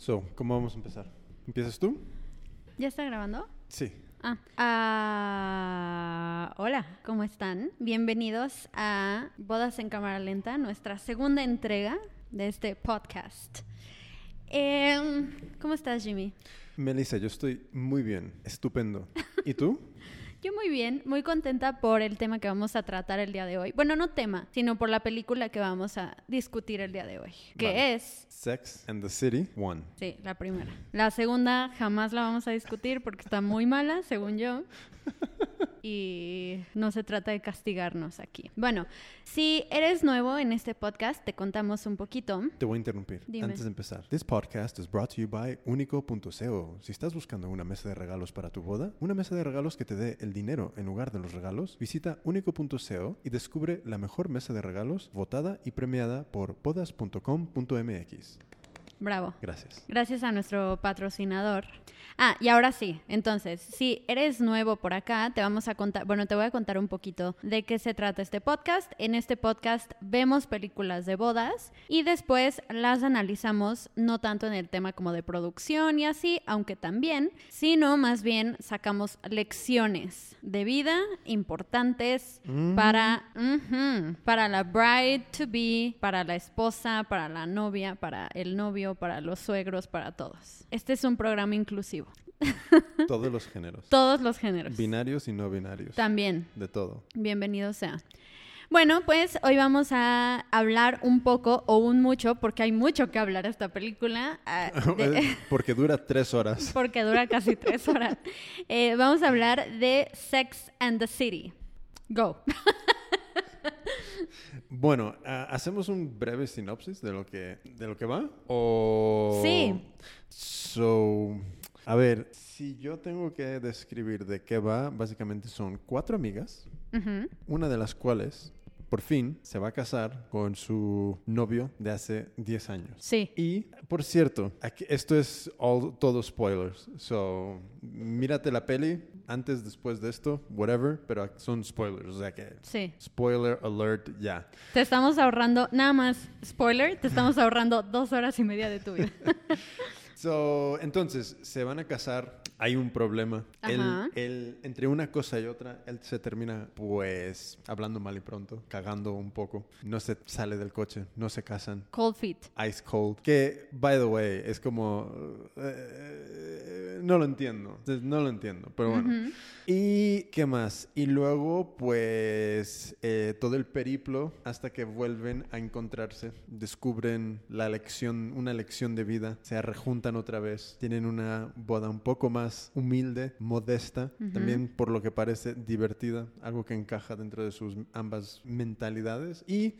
So, ¿cómo vamos a empezar? ¿Empiezas tú? ¿Ya está grabando? Sí. Ah. Ah, hola, ¿cómo están? Bienvenidos a Bodas en Cámara Lenta, nuestra segunda entrega de este podcast. Em, ¿Cómo estás, Jimmy? Melissa, yo estoy muy bien, estupendo. ¿Y tú? Yo muy bien, muy contenta por el tema que vamos a tratar el día de hoy. Bueno, no tema, sino por la película que vamos a discutir el día de hoy, que Vale. es Sex and the City, one. Sí, la primera. La segunda jamás la vamos a discutir porque está muy mala, según yo. Y no se trata de castigarnos aquí. Bueno, si eres nuevo en este podcast, te contamos un poquito. Te voy a interrumpir Dime. antes de empezar. This podcast is brought to you by Unico.co. Si estás buscando una mesa de regalos para tu boda, una mesa de regalos que te dé el dinero en lugar de los regalos, visita Unico.co y descubre la mejor mesa de regalos votada y premiada por bodas.com.mx. Bravo. Gracias. Gracias a nuestro patrocinador. Ah, y ahora sí, entonces, si eres nuevo por acá, te vamos a contar, bueno, te voy a contar un poquito de qué se trata este podcast. En este podcast vemos películas de bodas y después las analizamos no tanto en el tema como de producción y así, aunque también, sino más bien sacamos lecciones de vida importantes para, ujú, para la bride to be, para la esposa, para la novia, para el novio, para los suegros, para todos. Este es un programa inclusivo. Todos los géneros. Todos los géneros. Binarios y no binarios. También. De todo. Bienvenido sea. Bueno, pues hoy vamos a hablar un poco o un mucho, porque hay mucho que hablar esta película. ah, de- Porque dura tres horas. porque dura casi tres horas. Eh, vamos a hablar de Sex and the City. Go. Bueno, ¿hacemos un breve sinopsis de lo que, de lo que va? O... Sí. So, a ver, si yo tengo que describir de qué va, básicamente son cuatro amigas, una de las cuales, por fin, se va a casar con su novio de hace 10 años. Sí. Y, por cierto, aquí- esto es all, todo spoilers. So, mírate la peli antes, después de esto, whatever, pero son spoilers. O sea que, Sí. spoiler alert, ya. Te estamos ahorrando, nada más, spoiler, te estamos ahorrando dos horas y media de tu vida. So, entonces, se van a casar. Hay un problema. Él, él- entre una cosa y otra, él se termina, pues, hablando mal y pronto, cagando un poco. No se sale del coche, no se casan. Cold feet. Ice Cold. Que, by the way, es como... eh, no lo entiendo. No lo entiendo, pero bueno. Ujú. ¿Y qué más? Y luego, pues, eh, todo el periplo hasta que vuelven a encontrarse, descubren la lección, una lección de vida, se rejuntan otra vez, tienen una boda un poco más humilde, modesta, también por lo que parece divertida, algo que encaja dentro de sus ambas mentalidades. Y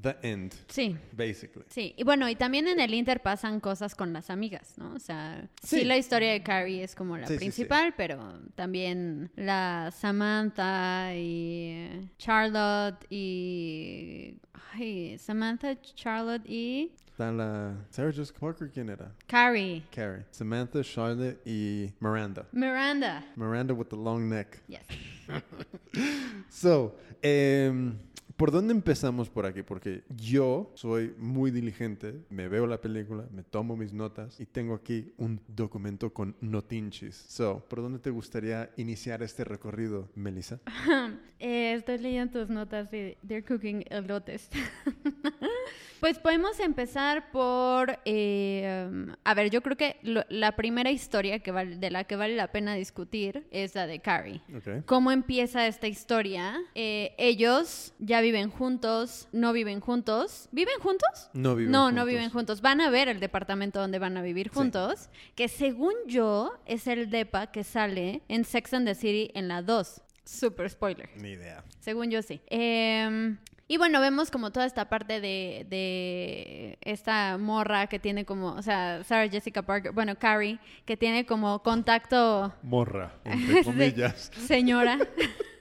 the end, Sí. basically. Sí, y bueno, y también en el Inter pasan cosas con las amigas, ¿no? O sea, sí, Sí. la historia de Carrie es como la Sí, sí, sí. principal, pero también la Samantha y Charlotte y... Ay, Samantha, Charlotte y Está la Sarah Jessica Parker, ¿quién era? Carrie. Carrie. Samantha, Charlotte y Miranda. Miranda. Miranda with the long neck. Yes. So, em, ¿por dónde empezamos por aquí? Porque yo soy muy diligente, me veo la película, me tomo mis notas y tengo aquí un documento con notinchis. So, ¿por dónde te gustaría iniciar este recorrido, Melissa? Eh, estoy leyendo tus notas de They're Cooking Elotes. pues podemos empezar por... eh, um, a ver, yo creo que lo- la primera historia que val- de la que vale la pena discutir es la de Carrie. ¿Cómo empieza esta historia? Eh, ellos ya viven juntos, no viven juntos. ¿Viven juntos? No viven no, juntos. no viven juntos. Van a ver el departamento donde van a vivir Sí. juntos, que según yo es el depa que sale en Sex and the City en la 2. Super spoiler. Ni idea. Según yo sí. Em, y bueno, vemos como toda esta parte de, de esta morra que tiene como, o sea, Sarah Jessica Parker, bueno, Carrie, que tiene como contacto Morra, entre comillas. señora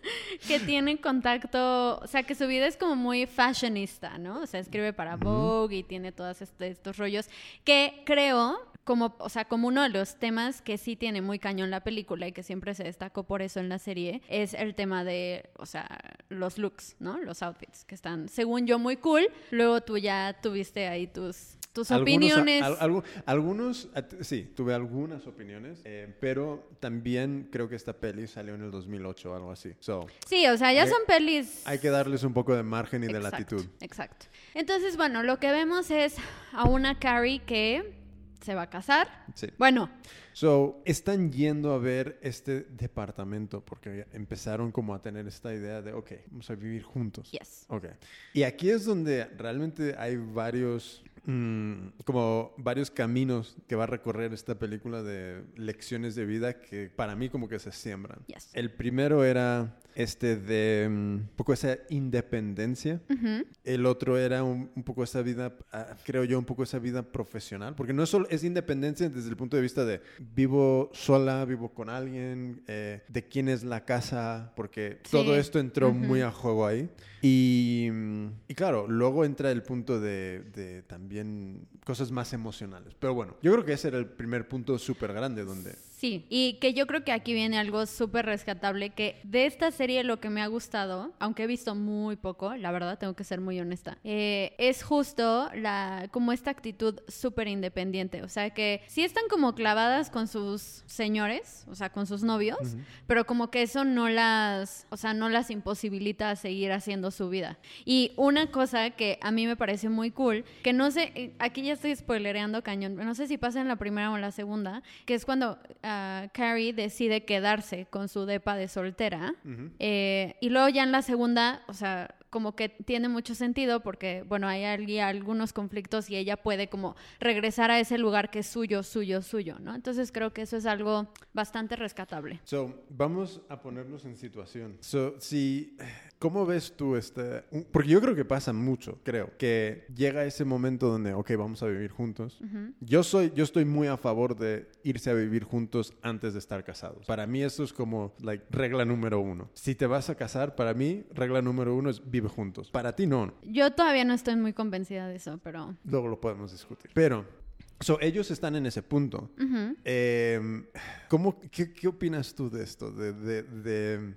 que tiene contacto, o sea, que su vida es como muy fashionista, ¿no? O sea, escribe para Vogue y tiene todos este- estos rollos que creo como, o sea, como uno de los temas que sí tiene muy cañón la película y que siempre se destacó por eso en la serie, es el tema de, o sea, los looks, ¿no? Los outfits, que están, según yo, muy cool. Luego tú ya tuviste ahí tus tus Algunos- opiniones. al- algu- algunos, sí, tuve algunas opiniones, eh, pero también creo que esta peli salió en el 2008 o algo así. So, Sí, o sea, ya hay- son pelis. hay que darles un poco de margen y de latitud. Exacto. Entonces, bueno, lo que vemos es a una Carrie que se va a casar. Sí. Bueno, So, están yendo a ver este departamento porque empezaron como a tener esta idea de, ok, vamos a vivir juntos. yes. Ok. Y aquí es donde realmente hay varios, mm, como varios caminos que va a recorrer esta película de lecciones de vida que para mí como que se siembran. Yes. El primero era este de mm, un poco esa independencia. El otro era un, un poco esa vida, ah, creo yo, un poco esa vida profesional, porque no es solo es independencia desde el punto de vista de vivo sola, vivo con alguien, eh, de quién es la casa, porque Sí. todo esto entró muy a juego ahí. Y, mm, y claro, luego entra el punto de, de también cosas más emocionales. Pero bueno, yo creo que ese era el primer punto súper grande donde... Sí, y que yo creo que aquí viene algo súper rescatable, que de esta serie lo que me ha gustado, aunque he visto muy poco, la verdad, tengo que ser muy honesta, eh, es justo la, como esta actitud súper independiente, o sea que sí están como clavadas con sus señores, o sea, con sus novios, pero como que eso no las, o sea, no las imposibilita a seguir haciendo su vida. Y una cosa que a mí me parece muy cool, que no sé, eh, aquí ya estoy spoilereando cañón, no sé si pasa en la primera o en la segunda, que es cuando ah, Carrie decide quedarse con su depa de soltera. Eh, y luego ya en la segunda, o sea, como que tiene mucho sentido porque, bueno, hay algunos conflictos y ella puede como regresar a ese lugar que es suyo, suyo, suyo, ¿no? Entonces creo que eso es algo bastante rescatable. So, vamos a ponernos en situación. So, si, ¿cómo ves tú este? Porque yo creo que pasa mucho, creo, que llega ese momento donde, ok, vamos a vivir juntos. Yo soy, yo estoy muy a favor de irse a vivir juntos antes de estar casados. Para mí eso es como, like, regla número uno. Si te vas a casar, para mí, regla número uno es vive juntos. Para ti no. Yo todavía no estoy muy convencida de eso, pero... Luego lo podemos discutir. Pero, so, ellos están en ese punto. Eh, ¿cómo, qué, qué opinas tú de esto? De, de- de-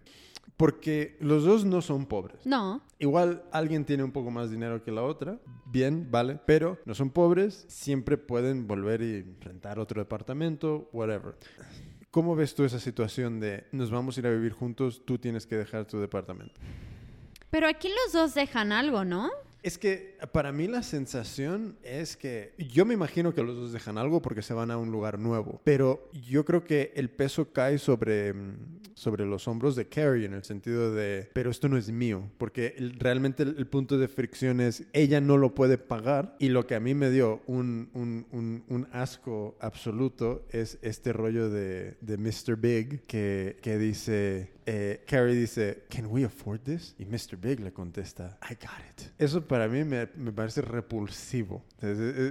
Porque los dos no son pobres. No, Igual alguien tiene un poco más dinero que la otra, bien, vale, pero no son pobres, siempre pueden volver y rentar otro departamento, whatever. ¿Cómo ves tú esa situación de nos vamos a ir a vivir juntos, tú tienes que dejar tu departamento? Pero aquí los dos dejan algo, ¿no? Es que para mí la sensación es que yo me imagino que los dos dejan algo porque se van a un lugar nuevo, pero yo creo que el peso cae sobre, mm, sobre los hombros de Carrie en el sentido de, pero esto no es mío, porque realmente el, el punto de fricción es, ella no lo puede pagar y lo que a mí me dio un, un- un- un asco absoluto es este rollo de, de Mr. Big que, que dice, eh, Carrie dice, ¿Can we afford this? Y Mr. Big le contesta, I got it. Eso para mí me, me parece repulsivo.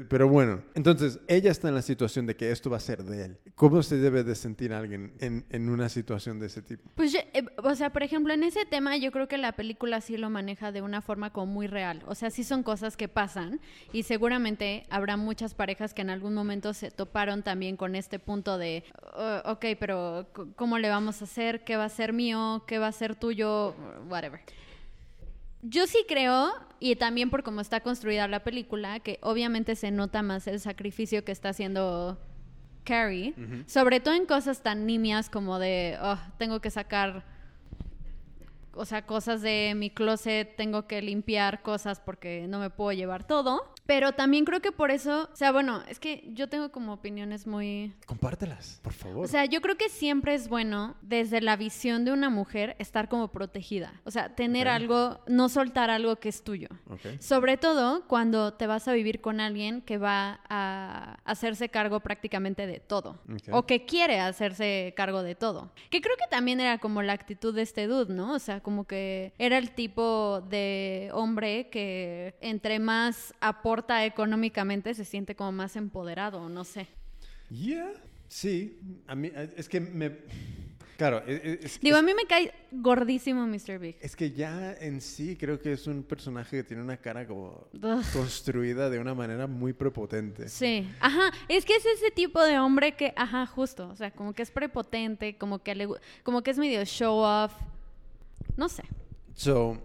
Pero bueno, entonces ella está en la situación de que esto va a ser de él. ¿Cómo se debe de sentir alguien en, en una situación de ese tipo? Pues, yo- eh, o sea, por ejemplo, en ese tema yo creo que la película sí lo maneja de una forma como muy real. O sea, sí son cosas que pasan y seguramente habrá muchas parejas que en algún momento se toparon también con este punto de, "Oh, ok, pero ¿cómo le vamos a hacer? ¿Qué va a ser mío? ¿Qué va a ser tuyo? Whatever. Yo sí creo, y también por cómo está construida la película, que obviamente se nota más el sacrificio que está haciendo Carrie, sobre todo en cosas tan nimias como de, "Oh, tengo que sacar, o sea, cosas de mi closet, tengo que limpiar cosas porque no me puedo llevar todo. Pero también creo que por eso, o sea, bueno, es que yo tengo como opiniones muy... Compártelas, por favor. O sea, yo creo que siempre es bueno, desde la visión de una mujer, estar como protegida. O sea, tener algo, no soltar algo que es tuyo. Sobre todo cuando te vas a vivir con alguien que va a hacerse cargo prácticamente de todo. O que quiere hacerse cargo de todo. Que creo que también era como la actitud de este dude, ¿no? O sea, como que era el tipo de hombre que entre más aporta económicamente se siente como más empoderado, no sé. Yeah, sí. A mí, eh, es que me... Claro, e- e- es, Digo, es- a mí me cae gordísimo Mr. Big. es que ya en sí creo que es un personaje que tiene una cara como Ugh. construida de una manera muy prepotente. Sí, ajá, es que es ese tipo de hombre que, ajá, justo, o sea, como que es prepotente, como que le, como que es medio show off, no sé. So,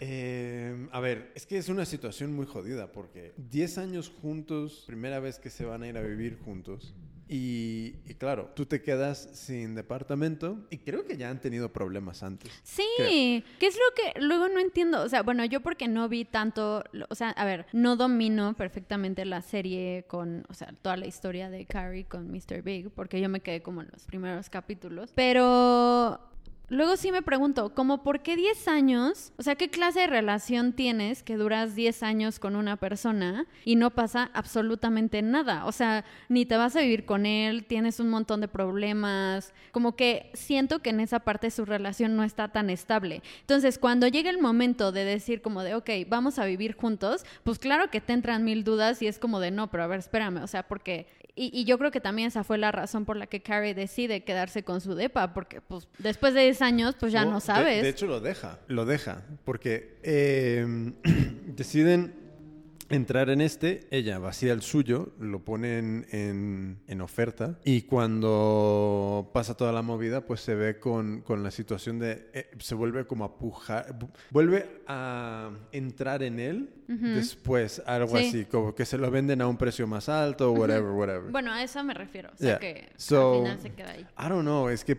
Eh, a ver, es que es una situación muy jodida porque 10 años juntos, primera vez que se van a ir a vivir juntos. Y, y claro, tú te quedas sin departamento y creo que ya han tenido problemas antes. Sí, Creo. ¿qué es lo que luego no entiendo? O sea, bueno, yo porque no vi tanto, o sea, a ver, no domino perfectamente la serie con, o sea, toda la historia de Carrie con Mr. Big, porque yo me quedé como en los primeros capítulos, pero luego sí me pregunto, como por qué 10 años, o sea, ¿qué clase de relación tienes que duras 10 años con una persona y no pasa absolutamente nada? O sea, ni te vas a vivir con él, tienes un montón de problemas, como que siento que en esa parte su relación no está tan estable. Entonces, cuando llega el momento de decir como de, ok, vamos a vivir juntos, pues claro que te entran mil dudas y es como de, no, pero a ver, espérame, o sea, porque... Y, y yo creo que también esa fue la razón por la que Carrie decide quedarse con su depa, porque pues después de 10 años, pues ya No, no de- sabes. De, hecho, lo deja. Lo deja. Porque eh, deciden entrar en este. Ella vacía el suyo, lo ponen en, en oferta. Y cuando pasa toda la movida, pues se ve con, con la situación de. eh, se vuelve como a pujar. vu- Vuelve a entrar en él después, algo Sí. así. Como que se lo venden a un precio más alto, whatever, whatever. Bueno, a eso me refiero. O sea, Yeah. que So- al final se queda ahí. I don't know, es que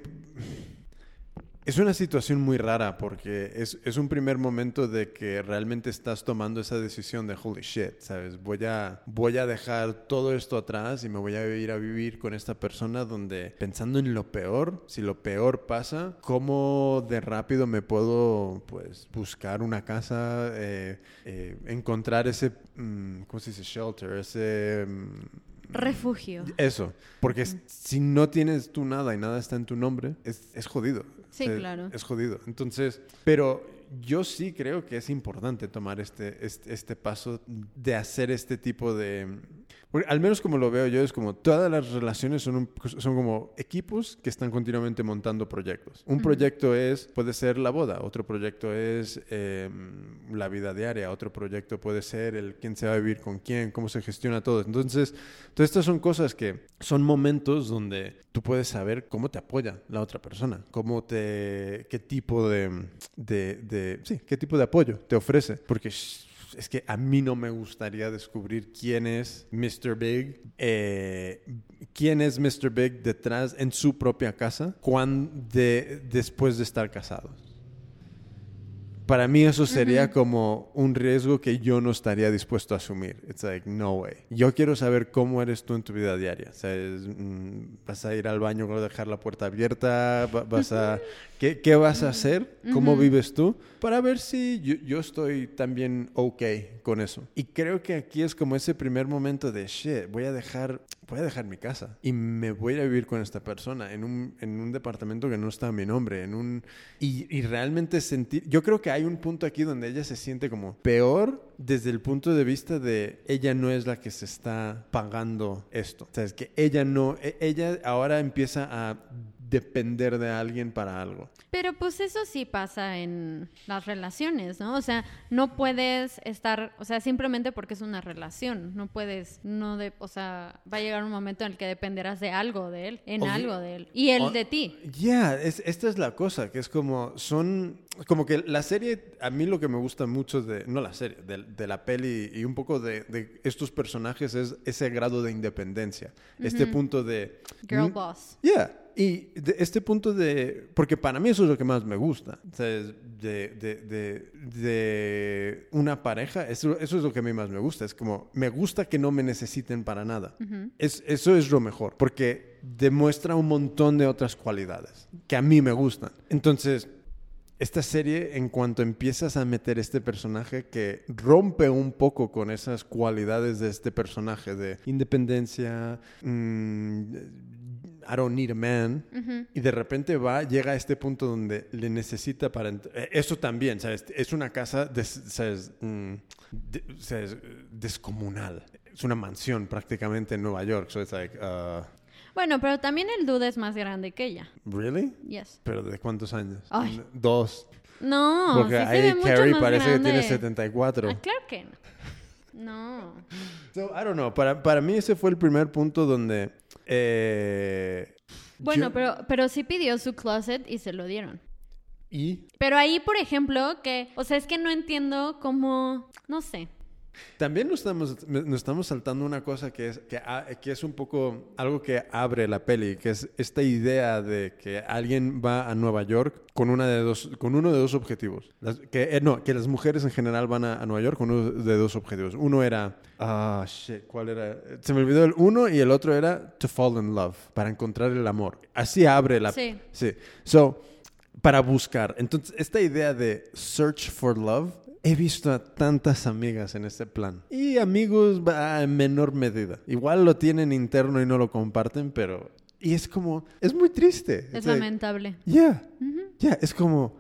es una situación muy rara porque es, es un primer momento de que realmente estás tomando esa decisión de holy shit, ¿sabes? Voy a, voy a dejar todo esto atrás y me voy a ir a vivir con esta persona donde pensando en lo peor, si lo peor pasa, ¿cómo de rápido me puedo pues buscar una casa, eh, eh, encontrar ese, mm, ¿cómo se dice? Shelter, ese... mm, Refugio. eso, porque s- si no tienes tú nada y nada está en tu nombre, es, es jodido. Sí, claro. Es jodido. Entonces, pero yo sí creo que es importante tomar este, este, este paso de hacer este tipo de... porque al menos como lo veo yo, es como todas las relaciones son, un- son como equipos que están continuamente montando proyectos. Un proyecto es, puede ser la boda, otro proyecto es eh, la vida diaria, otro proyecto puede ser el quién se va a vivir con quién, cómo se gestiona todo. Entonces, todas estas son cosas que son momentos donde tú puedes saber cómo te apoya la otra persona, cómo te, qué tipo de, de, de- sí, qué tipo de apoyo te ofrece, porque es que a mí no me gustaría descubrir quién es Mr. Big, eh, quién es Mr. Big detrás en su propia casa, cuan de, después de estar casados. Para mí eso sería como un riesgo que yo no estaría dispuesto a asumir. It's like, no way. Yo quiero saber cómo eres tú en tu vida diaria. ¿Sabes? Mm, ¿Vas a ir al baño a dejar la puerta abierta? Va- ¿Vas a... ¿Qué, qué vas a hacer? ¿Cómo vives tú? Para ver si yo, yo estoy también ok con eso. Y creo que aquí es como ese primer momento de, shit, voy a dejar, voy a dejar mi casa y me voy a vivir con esta persona en un, en un departamento que no está a mi nombre, en un... Y, y realmente sentir... Yo creo que hay un punto aquí donde ella se siente como peor desde el punto de vista de ella no es la que se está pagando esto. O sea, es que ella no... e- Ella ahora empieza a depender de alguien para algo. Pero pues eso sí pasa en las relaciones, ¿no? O sea, no puedes estar, o sea, simplemente porque es una relación, no puedes, no de, o sea, va a llegar un momento en el que dependerás de algo de él, en algo de él, y él O- de ti. Ya, es, esta es la cosa, que es como, son, como que la serie, a mí lo que me gusta mucho de, no la serie, de, de la peli y un poco de, de estos personajes es ese grado de independencia, este punto de... Girl boss. Yeah. Y de este punto de... Porque para mí eso es lo que más me gusta. O sea, es de, de, de, de una pareja, eso, eso es lo que a mí más me gusta. Es como, me gusta que no me necesiten para nada. es, eso es lo mejor. Porque demuestra un montón de otras cualidades que a mí me gustan. Entonces, esta serie, en cuanto empiezas a meter este personaje que rompe un poco con esas cualidades de este personaje de independencia, mm, I don't need a man, y de repente va, llega a este punto donde le necesita para... eh, Eso también, ¿sabes? Es una casa, des- ¿sabes? Mm, de- ¿sabes? descomunal. Es una mansión prácticamente en Nueva York. So it's like, uh, Bueno, pero también el dude es más grande que ella. ¿really? Yes. ¿Pero de cuántos años? Ay. Dos. No, Porque sí ahí Carrie parece grande. que tiene 74. Ah, claro que no. No. So, I don't know. Para, para mí ese fue el primer punto donde... eh, Bueno, yo- pero, pero sí pidió su closet y se lo dieron. Y Pero ahí, por ejemplo, que, o sea, es que no entiendo cómo, no sé. También nos estamos, nos estamos saltando una cosa que es, que, ha- que es un poco algo que abre la peli, que es esta idea de que alguien va a Nueva York con, una de dos, con uno de dos objetivos. Las- que, eh, no, que las mujeres en general van a, a Nueva York con uno de dos objetivos. Uno era, ah, shit, ¿cuál era? Se me olvidó el uno y el otro era to fall in love, para encontrar el amor. Así abre la Sí. Sí. So, para buscar. Entonces, esta idea de search for love, he visto a tantas amigas en este plan. Y amigos va, en menor medida. Igual lo tienen interno y no lo comparten, pero... Y es como... Es muy triste. Es It's like, lamentable. Yeah. Yeah, es como...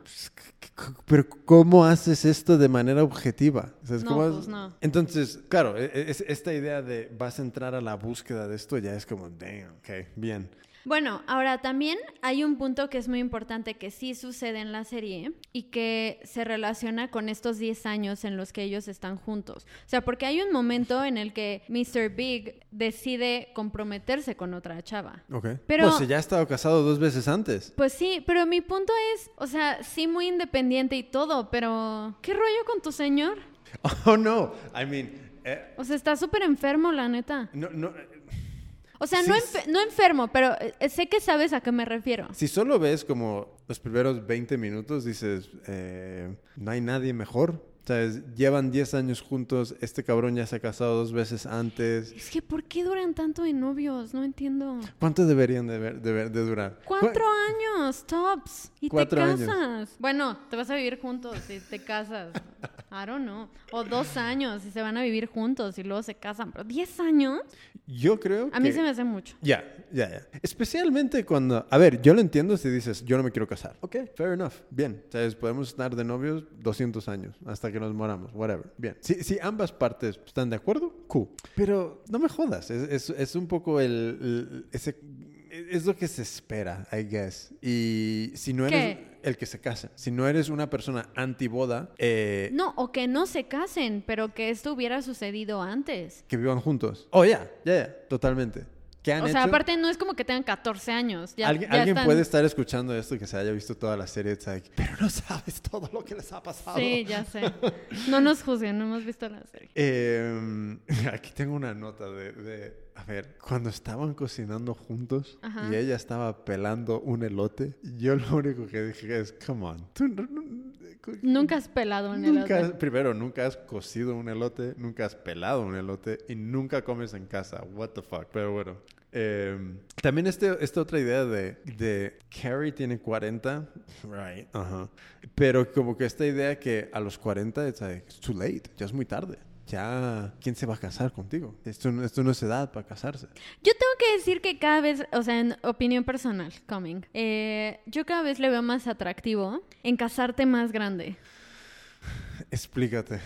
Pero ¿cómo haces esto de manera objetiva? No, como- pues no. Entonces, claro, e- e- es- esta idea de vas a entrar a la búsqueda de esto ya es como, damn, ok, bien. Bueno, ahora también hay un punto que es muy importante que sí sucede en la serie y que se relaciona con estos 10 años en los que ellos están juntos. O sea, porque hay un momento en el que Mr. Big decide comprometerse con otra chava. Ok. Pero- Pues si ya ha estado casado dos veces antes. Pues sí, pero mi punto es, o sea, sí muy independiente y todo, pero ¿qué rollo con tu señor? Oh, no. I mean, eh, O sea, está súper enfermo, la neta. no, no, O sea, no, no enfermo, pero eh, sé que sabes a qué me refiero. si solo ves como los primeros 20 minutos, dices, eh, no hay nadie mejor. ¿Sabes? Llevan 10 años juntos, este cabrón ya se ha casado dos veces antes. Es que, ¿por qué duran tanto de novios? No entiendo. ¿Cuánto deberían de, ver- de ver- de durar? Cuatro años, tops. Y Cuatro te años. casas. Bueno, te vas a vivir juntos y te casas. I don't know. O dos años y se van a vivir juntos y luego se casan. Pero diez años, Yo creo a mí que- se me hace mucho. Ya, ya, ya. Especialmente cuando... A ver, yo lo entiendo si dices, yo no me quiero casar. Ok, fair enough. Bien. ¿Sabes? Podemos estar de novios 200 años hasta que nos moramos. Whatever. Bien. Si, si ambas partes están de acuerdo, cool. Pero no me jodas. Es, es, es un poco el... el- ese, es lo que se espera, I guess. Y si no eres ¿Qué? el que se casa, si no eres una persona antiboda, eh, No, o que no se casen, pero que esto hubiera sucedido antes. que vivan juntos. Oh, ya, ya, ya. Totalmente. ¿Qué han O sea, hecho? aparte no es como que tengan 14 años. Ya, Alguien, ya alguien están- puede estar escuchando esto y que se haya visto toda la serie, it's like, pero no sabes todo lo que les ha pasado. Sí, ya sé. No nos juzguen, no hemos visto la serie. Eh, aquí tengo una nota de, de- a ver, cuando estaban cocinando juntos Ajá. y ella estaba pelando un elote, yo lo único que dije es, come on, tú no- no- Nunca has pelado un nunca, elote. primero, nunca has cocido un elote, nunca has pelado un elote y nunca comes en casa. What the fuck. Pero bueno. Eh, también este, esta otra idea de, de Carrie tiene 40. Right. Ajá. Pero como que esta idea que a los 40 it's like, it's too late. Ya es muy tarde. Ya, ¿quién se va a casar contigo? Esto, no- esto no es edad para casarse. Yo tengo que decir que cada vez, o sea, en opinión personal, coming, eh, yo cada vez le veo más atractivo en casarte más grande. Explícate.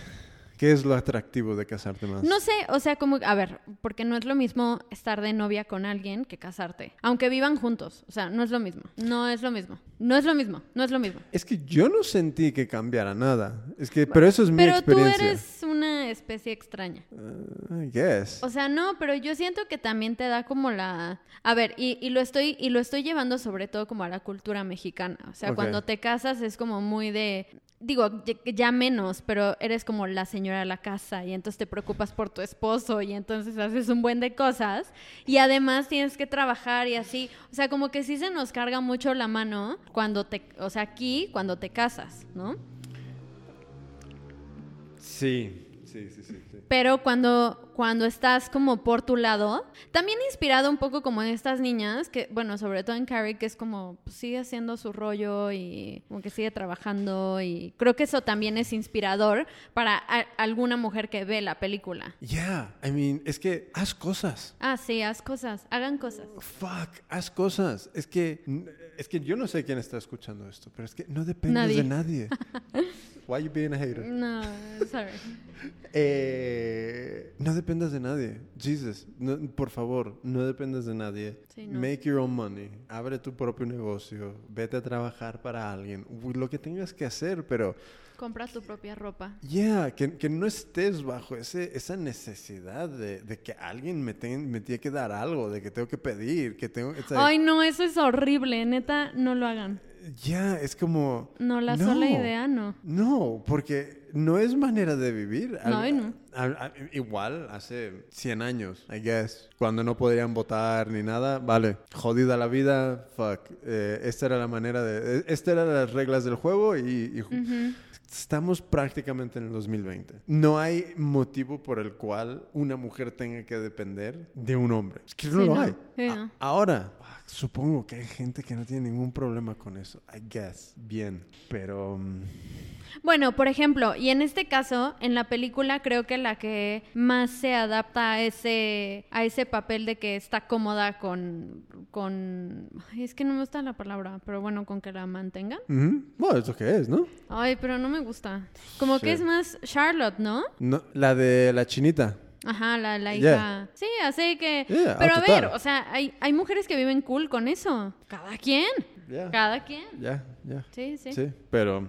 ¿Qué es lo atractivo de casarte más? No sé, o sea, como, a ver, porque no es lo mismo estar de novia con alguien que casarte, aunque vivan juntos, o sea, no es lo mismo, no es lo mismo, no es lo mismo, no es lo mismo. Es que yo no sentí que cambiara nada. Es que, pero eso es mi Pero tú experiencia. eres una especie extraña. Uh, I guess. O sea, no, pero yo siento que también te da como la... A ver, y, y lo estoy y lo estoy llevando sobre todo como a la cultura mexicana. O sea, cuando te casas es como muy de... Digo, ya- menos, pero eres como la señora de la casa y entonces te preocupas por tu esposo y entonces haces un buen de cosas y además tienes que trabajar y así. O sea, como que sí se nos carga mucho la mano cuando te... O sea, aquí cuando te casas, ¿no? Sí, sí, sí. sí. Pero cuando, cuando estás como por tu lado, también inspirado un poco como en estas niñas, que bueno, sobre todo en Carrie, que es como pues, sigue haciendo su rollo y como que sigue trabajando y creo que eso también es inspirador para alguna mujer que ve la película. Yeah, I mean, es que haz cosas. Ah, sí, haz cosas, hagan cosas. Fuck, haz cosas. Es que, es que yo no sé quién está escuchando esto, pero es que no dependes Nadie. de nadie. Why you being a hater? No, sorry. Eh, no dependas de nadie. Jesus, no- por favor, no dependas de nadie. Sí, no. Make your own money. Abre tu propio negocio. Vete a trabajar para alguien. Lo que tengas que hacer, pero Compra tu propia ropa. Yeah, que, que no estés bajo ese, esa necesidad de, de que alguien me, ten- me tiene que dar algo, de que tengo que pedir, que tengo... like- Ay, no, eso es horrible, neta, no lo hagan. ya, es como... No, la sola idea no. No, porque no es manera de vivir. No, Al- no. al- al- igual hace 100 años, I guess, cuando no podrían votar ni nada, vale, jodida la vida, fuck. Eh, esta era la manera de... eh, Estas eran las reglas del juego y... Estamos prácticamente en el 2020. No hay motivo por el cual una mujer tenga que depender de un hombre. Es que no Sí, lo no. hay. Sí, A- no. Ahora, ah, supongo que hay gente que no tiene ningún problema con eso. I guess. Bien. Pero... mm, Bueno, por ejemplo, y en este caso, en la película creo que la que más se adapta a ese, a ese papel de que está cómoda con, con, ay, es que no me gusta la palabra, pero bueno, con que la mantengan. ujú, Bueno, es lo que es, ¿no? Ay, pero no me gusta. Como que es más Charlotte, ¿no? no la de la chinita. Ajá, la, la Yeah. hija. Sí, así que... Yeah, pero ah, a ver, o sea, hay, hay mujeres que viven cool con eso. Cada quien. Cada quien. Ya, ya. Sí, sí. Sí, pero...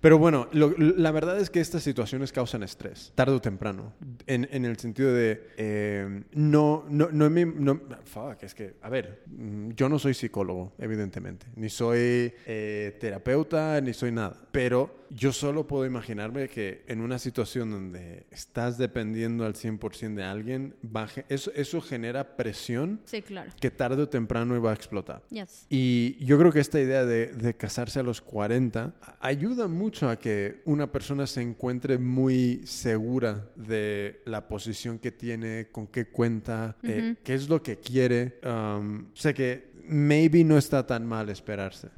Pero bueno, lo- la verdad es que estas situaciones causan estrés, tarde o temprano, en, en el sentido de, eh, no, no, no, no- fuck, es que, a ver, mm, yo no soy psicólogo, evidentemente, ni soy eh, terapeuta, ni soy nada, pero yo solo puedo imaginarme que en una situación donde estás dependiendo al 100% de alguien, baje, eso, eso genera presión Sí, claro. que tarde o temprano iba a explotar. Yes. Y yo creo que esta idea de, de casarse a los 40 a- ayuda mucho a que una persona se encuentre muy segura de la posición que tiene, con qué cuenta, eh, qué es lo que quiere. Um, sé que maybe no está tan mal esperarse.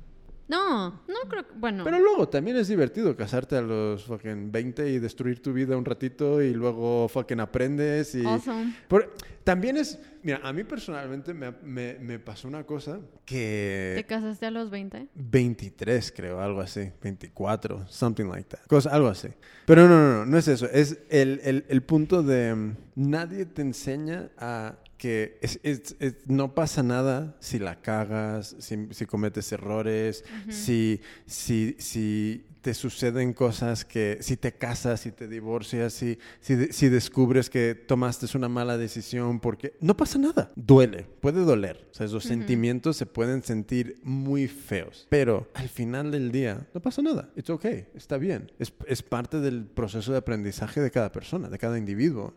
No, no creo que... Bueno. Pero luego también es divertido casarte a los fucking 20 y destruir tu vida un ratito y luego fucking aprendes y... Awesome. Por- también es... Mira, a mí personalmente me, me- me pasó una cosa que... ¿Te casaste a los 20? 23, creo, algo así. 24, something like that. Cosa, algo así. Pero no, no, no, no es eso. Es el, el- el punto de nadie te enseña a que es- es- es- no pasa nada si la cagas, si, si cometes errores, si, si, si te suceden cosas que, si te casas, si te divorcias, si, si, de- si descubres que tomaste una mala decisión, porque no pasa nada. Duele, puede doler. O sea, esos sentimientos se pueden sentir muy feos. Pero al final del día, no pasa nada. It's okay, está bien. Es, es parte del proceso de aprendizaje de cada persona, de cada individuo.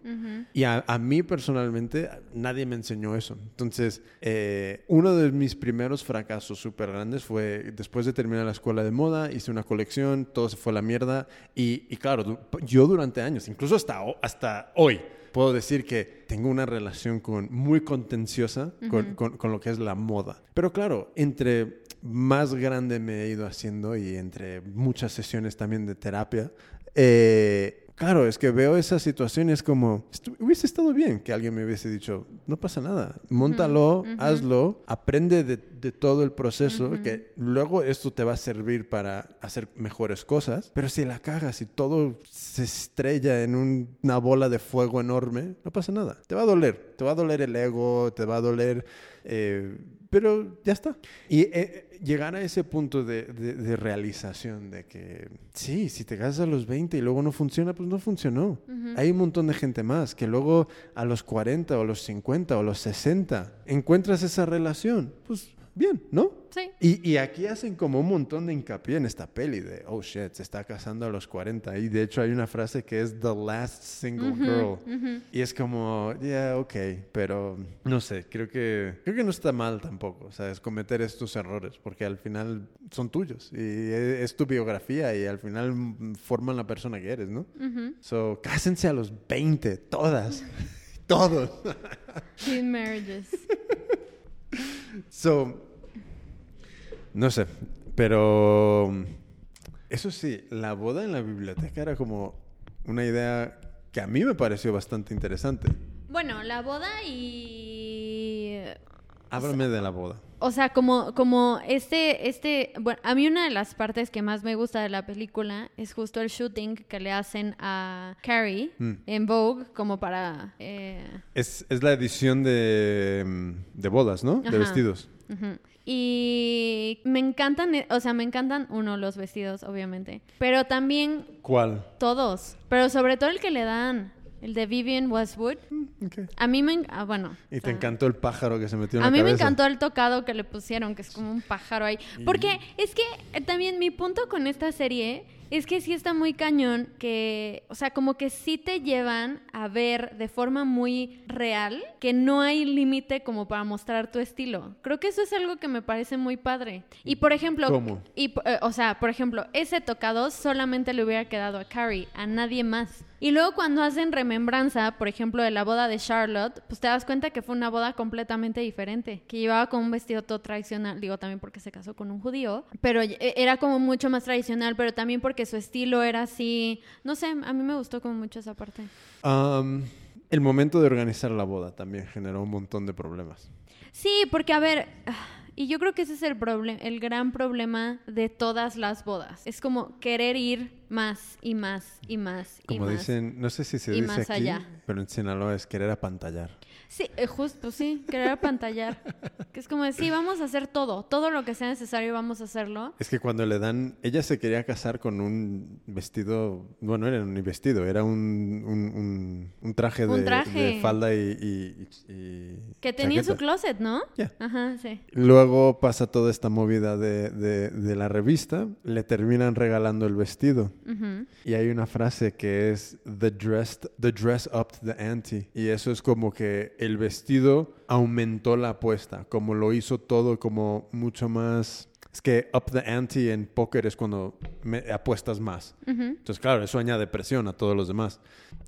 Y a, a mí personalmente, nadie me enseñó eso. Entonces, eh, uno de mis primeros fracasos súper grandes fue después de terminar la escuela de moda, hice una colección, todo se fue a la mierda. Y, y claro, yo durante años, incluso hasta, hasta hoy, puedo decir que tengo una relación con, muy contenciosa con, con- con lo que es la moda. Pero claro, entre más grande me he ido haciendo y entre muchas sesiones también de terapia, eh, Claro, es que veo esa situación y es como, hubiese estado bien que alguien me hubiese dicho, no pasa nada, montalo, hazlo, aprende de, de todo el proceso, que luego esto te va a servir para hacer mejores cosas, pero si la cagas y todo se estrella en un- una bola de fuego enorme, no pasa nada, te va a doler, te va a doler el ego, te va a doler... eh, pero ya está. Y eh, llegar a ese punto de, de- de realización de que sí, si te casas a los 20 y luego no funciona, pues no funcionó. Hay un montón de gente más que luego a los 40 o los 50 o los 60 encuentras esa relación. Pues bien, ¿no? Sí. Y, y aquí hacen como un montón de hincapié en esta peli de, oh shit, se está casando a los 40. Y de hecho hay una frase que es The Last Single Girl. Y es como, yeah, ok, pero no sé, creo que, creo que no está mal tampoco, ¿sabes? Cometer estos errores, porque al final son tuyos y es tu biografía y al final forman la persona que eres, ¿no? So, cásense a los 20, todas. Todos. Teen marriages. So, no sé, pero eso sí, la boda en la biblioteca era como una idea que a mí me pareció bastante interesante. Bueno, la boda y... Háblame de la boda. O sea, como, como este, este, bueno, a mí una de las partes que más me gusta de la película es justo el shooting que le hacen a Carrie Mm. en Vogue, como para, eh, Es, es la edición de, de bodas, ¿no? De Ajá. Y me encantan, eh, o sea, me encantan, uno, los vestidos, obviamente, pero también ¿Cuál? todos, pero sobre todo el que le dan El de Vivian Westwood. Ok. A mí me... ah, bueno. Y o te sea, encantó el pájaro que se metió en A la mí me encantó el tocado que le pusieron, que es como un pájaro ahí. Porque es que eh, también mi punto con esta serie es que sí está muy cañón que, o sea, como que sí te llevan a ver de forma muy real que no hay límite como para mostrar tu estilo. Creo que eso es algo que me parece muy padre. Y por ejemplo, ¿Cómo? y, eh, o sea, por ejemplo, ese tocado solamente le hubiera quedado a Carrie, a nadie más. Y luego cuando hacen remembranza, por ejemplo, de la boda de Charlotte, pues te das cuenta que fue una boda completamente diferente, que llevaba con un vestido todo tradicional, digo también porque se casó con un judío, pero e- era como mucho más tradicional, pero también porque su estilo era así, no sé, a mí me gustó como mucho esa parte. El momento de organizar la boda también generó un montón de problemas. Sí, porque a ver, ah, y yo creo que ese es el problema, el gran problema de todas las bodas. Es como querer ir más y más y más y Como más. dicen, no sé si se dice más aquí, allá. pero en Sinaloa es querer apantallar. Sí, eh, justo, sí, querer apantallar. que es como decir, vamos a hacer todo, todo lo que sea necesario vamos a hacerlo. Es que cuando le dan, ella se quería casar con un vestido, bueno, era un vestido, era un, un, un- un traje, de, traje. de falda y, y- y Que tenía en su closet, ¿no? Ya. Ajá, sí. Luego pasa toda esta movida de, de- de la revista, le terminan regalando el vestido. Y hay una frase que es the dressed, the dress upped the ante. Y eso es como que el vestido aumentó la apuesta, como lo hizo todo como mucho más. Es que up the ante en póker es cuando me- apuestas más. Ujú. Entonces, claro, eso añade presión a todos los demás.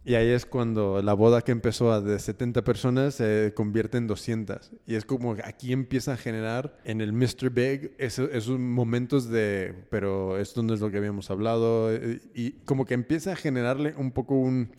Y ahí es cuando la boda que empezó a de 70 personas se convierte en 200. Y es como aquí empieza a generar en el Mr. Big eso- esos momentos de, pero esto no es lo que habíamos hablado. eh, Y como que empieza a generarle un poco un,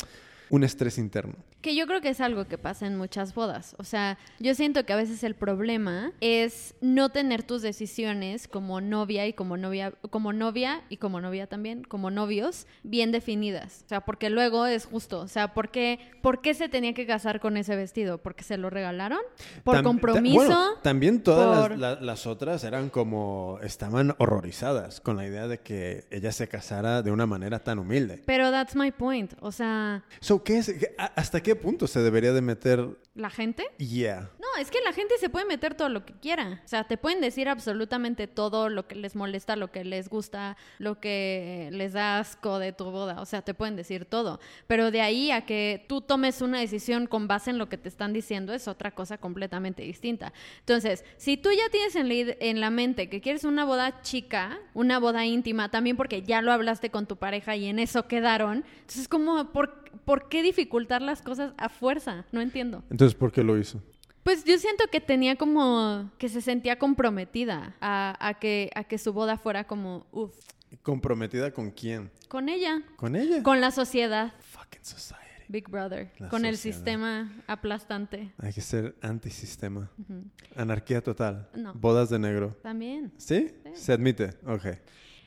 un estrés interno. Que yo creo que es algo que pasa en muchas bodas. O sea, yo siento que a veces el problema es no tener tus decisiones como novia y como novia, como novia y como novia también, como novios, bien definidas. O sea, porque luego es justo. O sea, ¿por qué, ¿por qué se tenía que casar con ese vestido? ¿Porque se lo regalaron? ¿Por Tam- compromiso? bueno, también todas por- las, la- las otras eran como, estaban horrorizadas con la idea de que ella se casara de una manera tan humilde. Pero that's my point. O sea, So, ¿qué es, qué- a- ¿Hasta qué punto se debería de meter? ¿la gente? Yeah. No, es que la gente se puede meter todo lo que quiera. O sea, te pueden decir absolutamente todo lo que les molesta, lo que les gusta, lo que les da asco de tu boda. O sea, te pueden decir todo. Pero de ahí a que tú tomes una decisión con base en lo que te están diciendo es otra cosa completamente distinta. Entonces, si tú ya tienes en la, en la mente que quieres una boda chica, una boda íntima, también porque ya lo hablaste con tu pareja y en eso quedaron, entonces como, ¿por, ¿por qué dificultar las cosas a fuerza? No entiendo. Entonces, ¿por qué lo hizo? Pues yo siento que tenía como que se sentía comprometida a, a que, a que su boda fuera como, uff, ¿Comprometida con quién? con ella, ¿Con ella? con la sociedad, Fucking society. Big Brother, La con el sistema aplastante. Hay que ser antisistema. Anarquía total. No. Bodas de negro. También. ¿Sí? Se admite. Ok.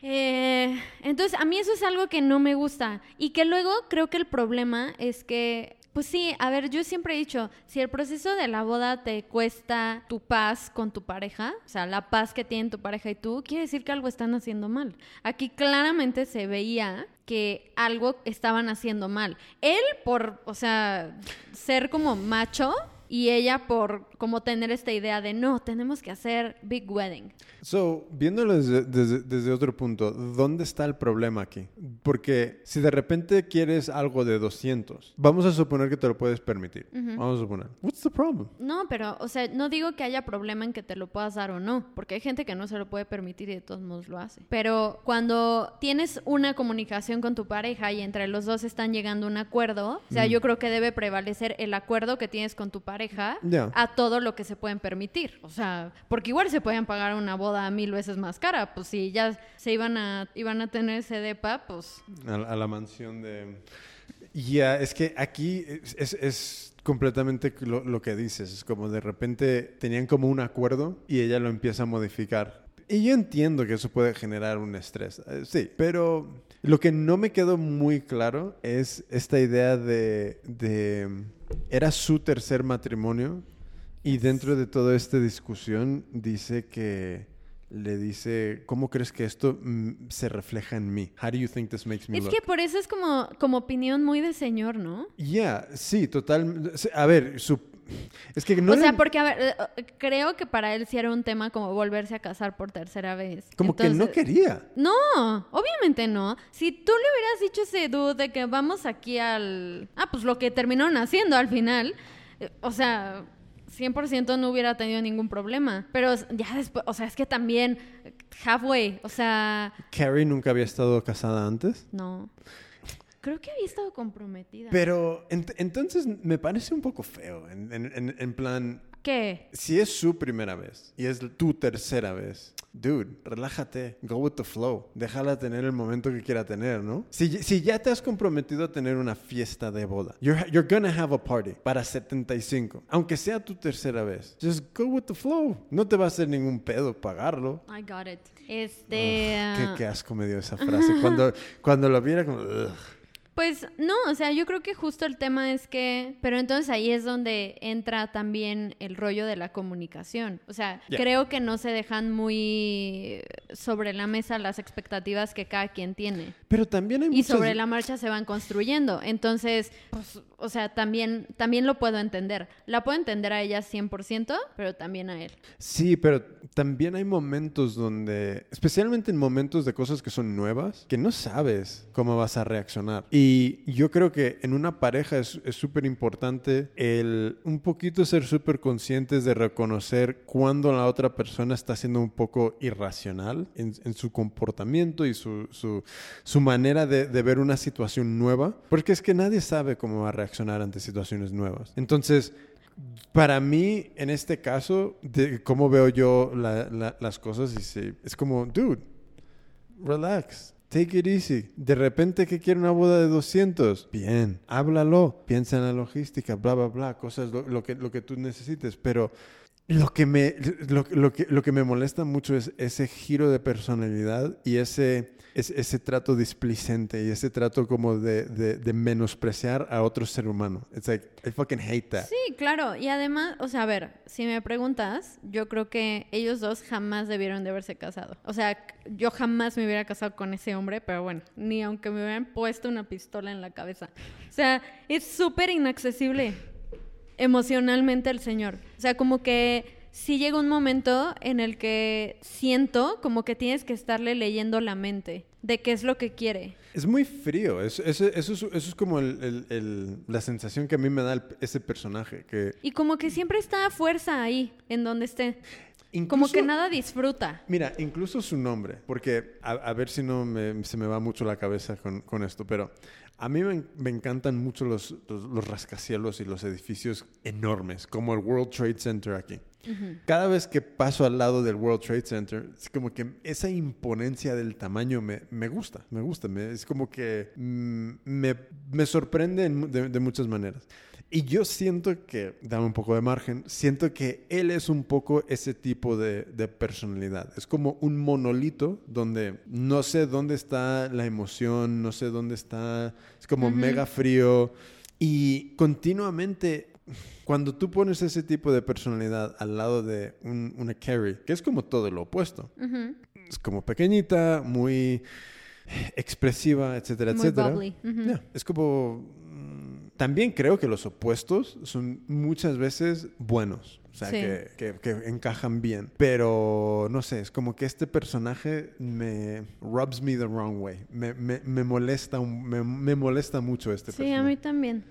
Eh, entonces, a mí eso es algo que no me gusta. Y que luego creo que el problema es que, pues sí, a ver, yo siempre he dicho, si el proceso de la boda te cuesta tu paz con tu pareja, o sea, la paz que tienen tu pareja y tú, quiere decir que algo están haciendo mal. Aquí claramente se veía que algo estaban haciendo mal. Él por, o sea, ser como macho y ella por como tener esta idea de no, tenemos que hacer big wedding. So, viéndolo desde, desde- desde otro punto, ¿dónde está el problema aquí? Porque si de repente quieres algo de 200, vamos a suponer que te lo puedes permitir. Vamos a suponer. What's the problem? No, pero, o sea, no digo que haya problema en que te lo puedas dar o no, porque hay gente que no se lo puede permitir y de todos modos lo hace. Pero cuando tienes una comunicación con tu pareja y entre los dos están llegando a un acuerdo, o sea, yo creo que debe prevalecer el acuerdo que tienes con tu pareja Ya. a todo lo que se pueden permitir. O sea, porque igual se pueden pagar una boda mil veces más cara, pues si ya se iban a, iban a tener ese depa, pues... A, a la mansión de... Ya, es que aquí es, es- es completamente lo, lo que dices. Es como de repente tenían como un acuerdo y ella lo empieza a modificar. Y yo entiendo que eso puede generar un estrés. eh, sí, pero lo que no me quedó muy claro es esta idea de... de era su tercer matrimonio y dentro de toda esta discusión dice que le dice, ¿cómo crees que esto mm, se refleja en mí? How do you think this makes me Es look? que por eso es como, como opinión muy de señor, ¿no? Yeah, sí, total. A ver, su, es que no o sea, porque, a ver, eh, eh, creo que para él sí era un tema como volverse a casar por tercera vez. como que no Entonces- quería. No, obviamente no. Si tú le hubieras dicho ese dude de que vamos aquí al... Ah, pues lo que terminaron haciendo al final, eh, o sea, 100% no hubiera tenido ningún problema. Pero ya después, o sea, es que también halfway, o sea, Carrie nunca había estado casada antes. no. Creo que había estado comprometida. Pero ent- entonces me parece un poco feo. En, en- en- plan, ¿Qué? si es su primera vez y es tu tercera vez, dude, relájate, go with the flow. Déjala tener el momento que quiera tener, ¿no? Si, si ya te has comprometido a tener una fiesta de boda, you're, you're gonna have a party para 75, aunque sea tu tercera vez, just go with the flow. No te va a hacer ningún pedo pagarlo. I got it. Este... Qué, qué asco me dio esa frase. Cuando, cuando lo viera como... ugh. Pues no, o sea, yo creo que justo el tema es que, pero entonces ahí es donde entra también el rollo de la comunicación. O sea, creo que no se dejan muy sobre la mesa las expectativas que cada quien tiene. Pero también hay Y muchas... sobre la marcha se van construyendo. Entonces, pues, o sea, también, también lo puedo entender. La puedo entender a ella 100%, pero también a él. Sí, pero también hay momentos donde, especialmente en momentos de cosas que son nuevas, que no sabes cómo vas a reaccionar. Y yo creo que en una pareja es súper importante el un poquito ser súper conscientes de reconocer cuando la otra persona está siendo un poco irracional en, en su comportamiento y su, su, su manera de, de ver una situación nueva, porque es que nadie sabe cómo va a reaccionar ante situaciones nuevas. Entonces, para mí, en este caso, de cómo veo yo la- la- las cosas, y sí, es como, dude, relax. Take it easy. De repente que quiere una boda de 200. Bien, háblalo. Piensa en la logística, bla, bla, bla. Cosas, lo, que, lo que tú necesites. Pero lo que, me, lo, lo que, lo que me molesta mucho es ese giro de personalidad y ese, ese, trato displicente y ese trato como de, de, de menospreciar a otro ser humano. It's like, I fucking hate that. Sí, claro. Y además, o sea, a ver, si me preguntas, yo creo que ellos dos jamás debieron de haberse casado. O sea, yo jamás me hubiera casado con ese hombre, pero bueno, ni aunque me hubieran puesto una pistola en la cabeza. O sea, es súper inaccesible emocionalmente el señor. O sea, como que sí llega un momento en el que siento como que tienes que estarle leyendo la mente de qué es lo que quiere. Es muy frío. Es- es- eso, es, eso es como el- el- el- la sensación que a mí me da ese personaje. Que Y como que siempre está a fuerza ahí, en donde esté. Como incluso- que nada disfruta. Mira, incluso su nombre, porque a, a ver si no me- se me va mucho la cabeza con, con esto, pero a mí me, me encantan mucho los, los, los rascacielos y los edificios enormes, como el World Trade Center aquí. Cada vez que paso al lado del World Trade Center, es como que esa imponencia del tamaño me, me gusta, me gusta. me- es como que mm, me, me sorprende de, de muchas maneras. Y yo siento que, dame un poco de margen, siento que él es un poco ese tipo de, de personalidad. Es como un monolito donde no sé dónde está la emoción, no sé dónde está, es como mega frío. Y continuamente, cuando tú pones ese tipo de personalidad al lado de un- una Carrie, que es como todo lo opuesto, es como pequeñita, muy expresiva, etcétera, Muy etcétera. Es como... mm, También creo que los opuestos son muchas veces buenos. O sea, Sí. que, que- que encajan bien. Pero, no sé, es como que este personaje me rubs me the wrong way. Me, me- me molesta, me, me molesta mucho este Sí, personaje. a mí también.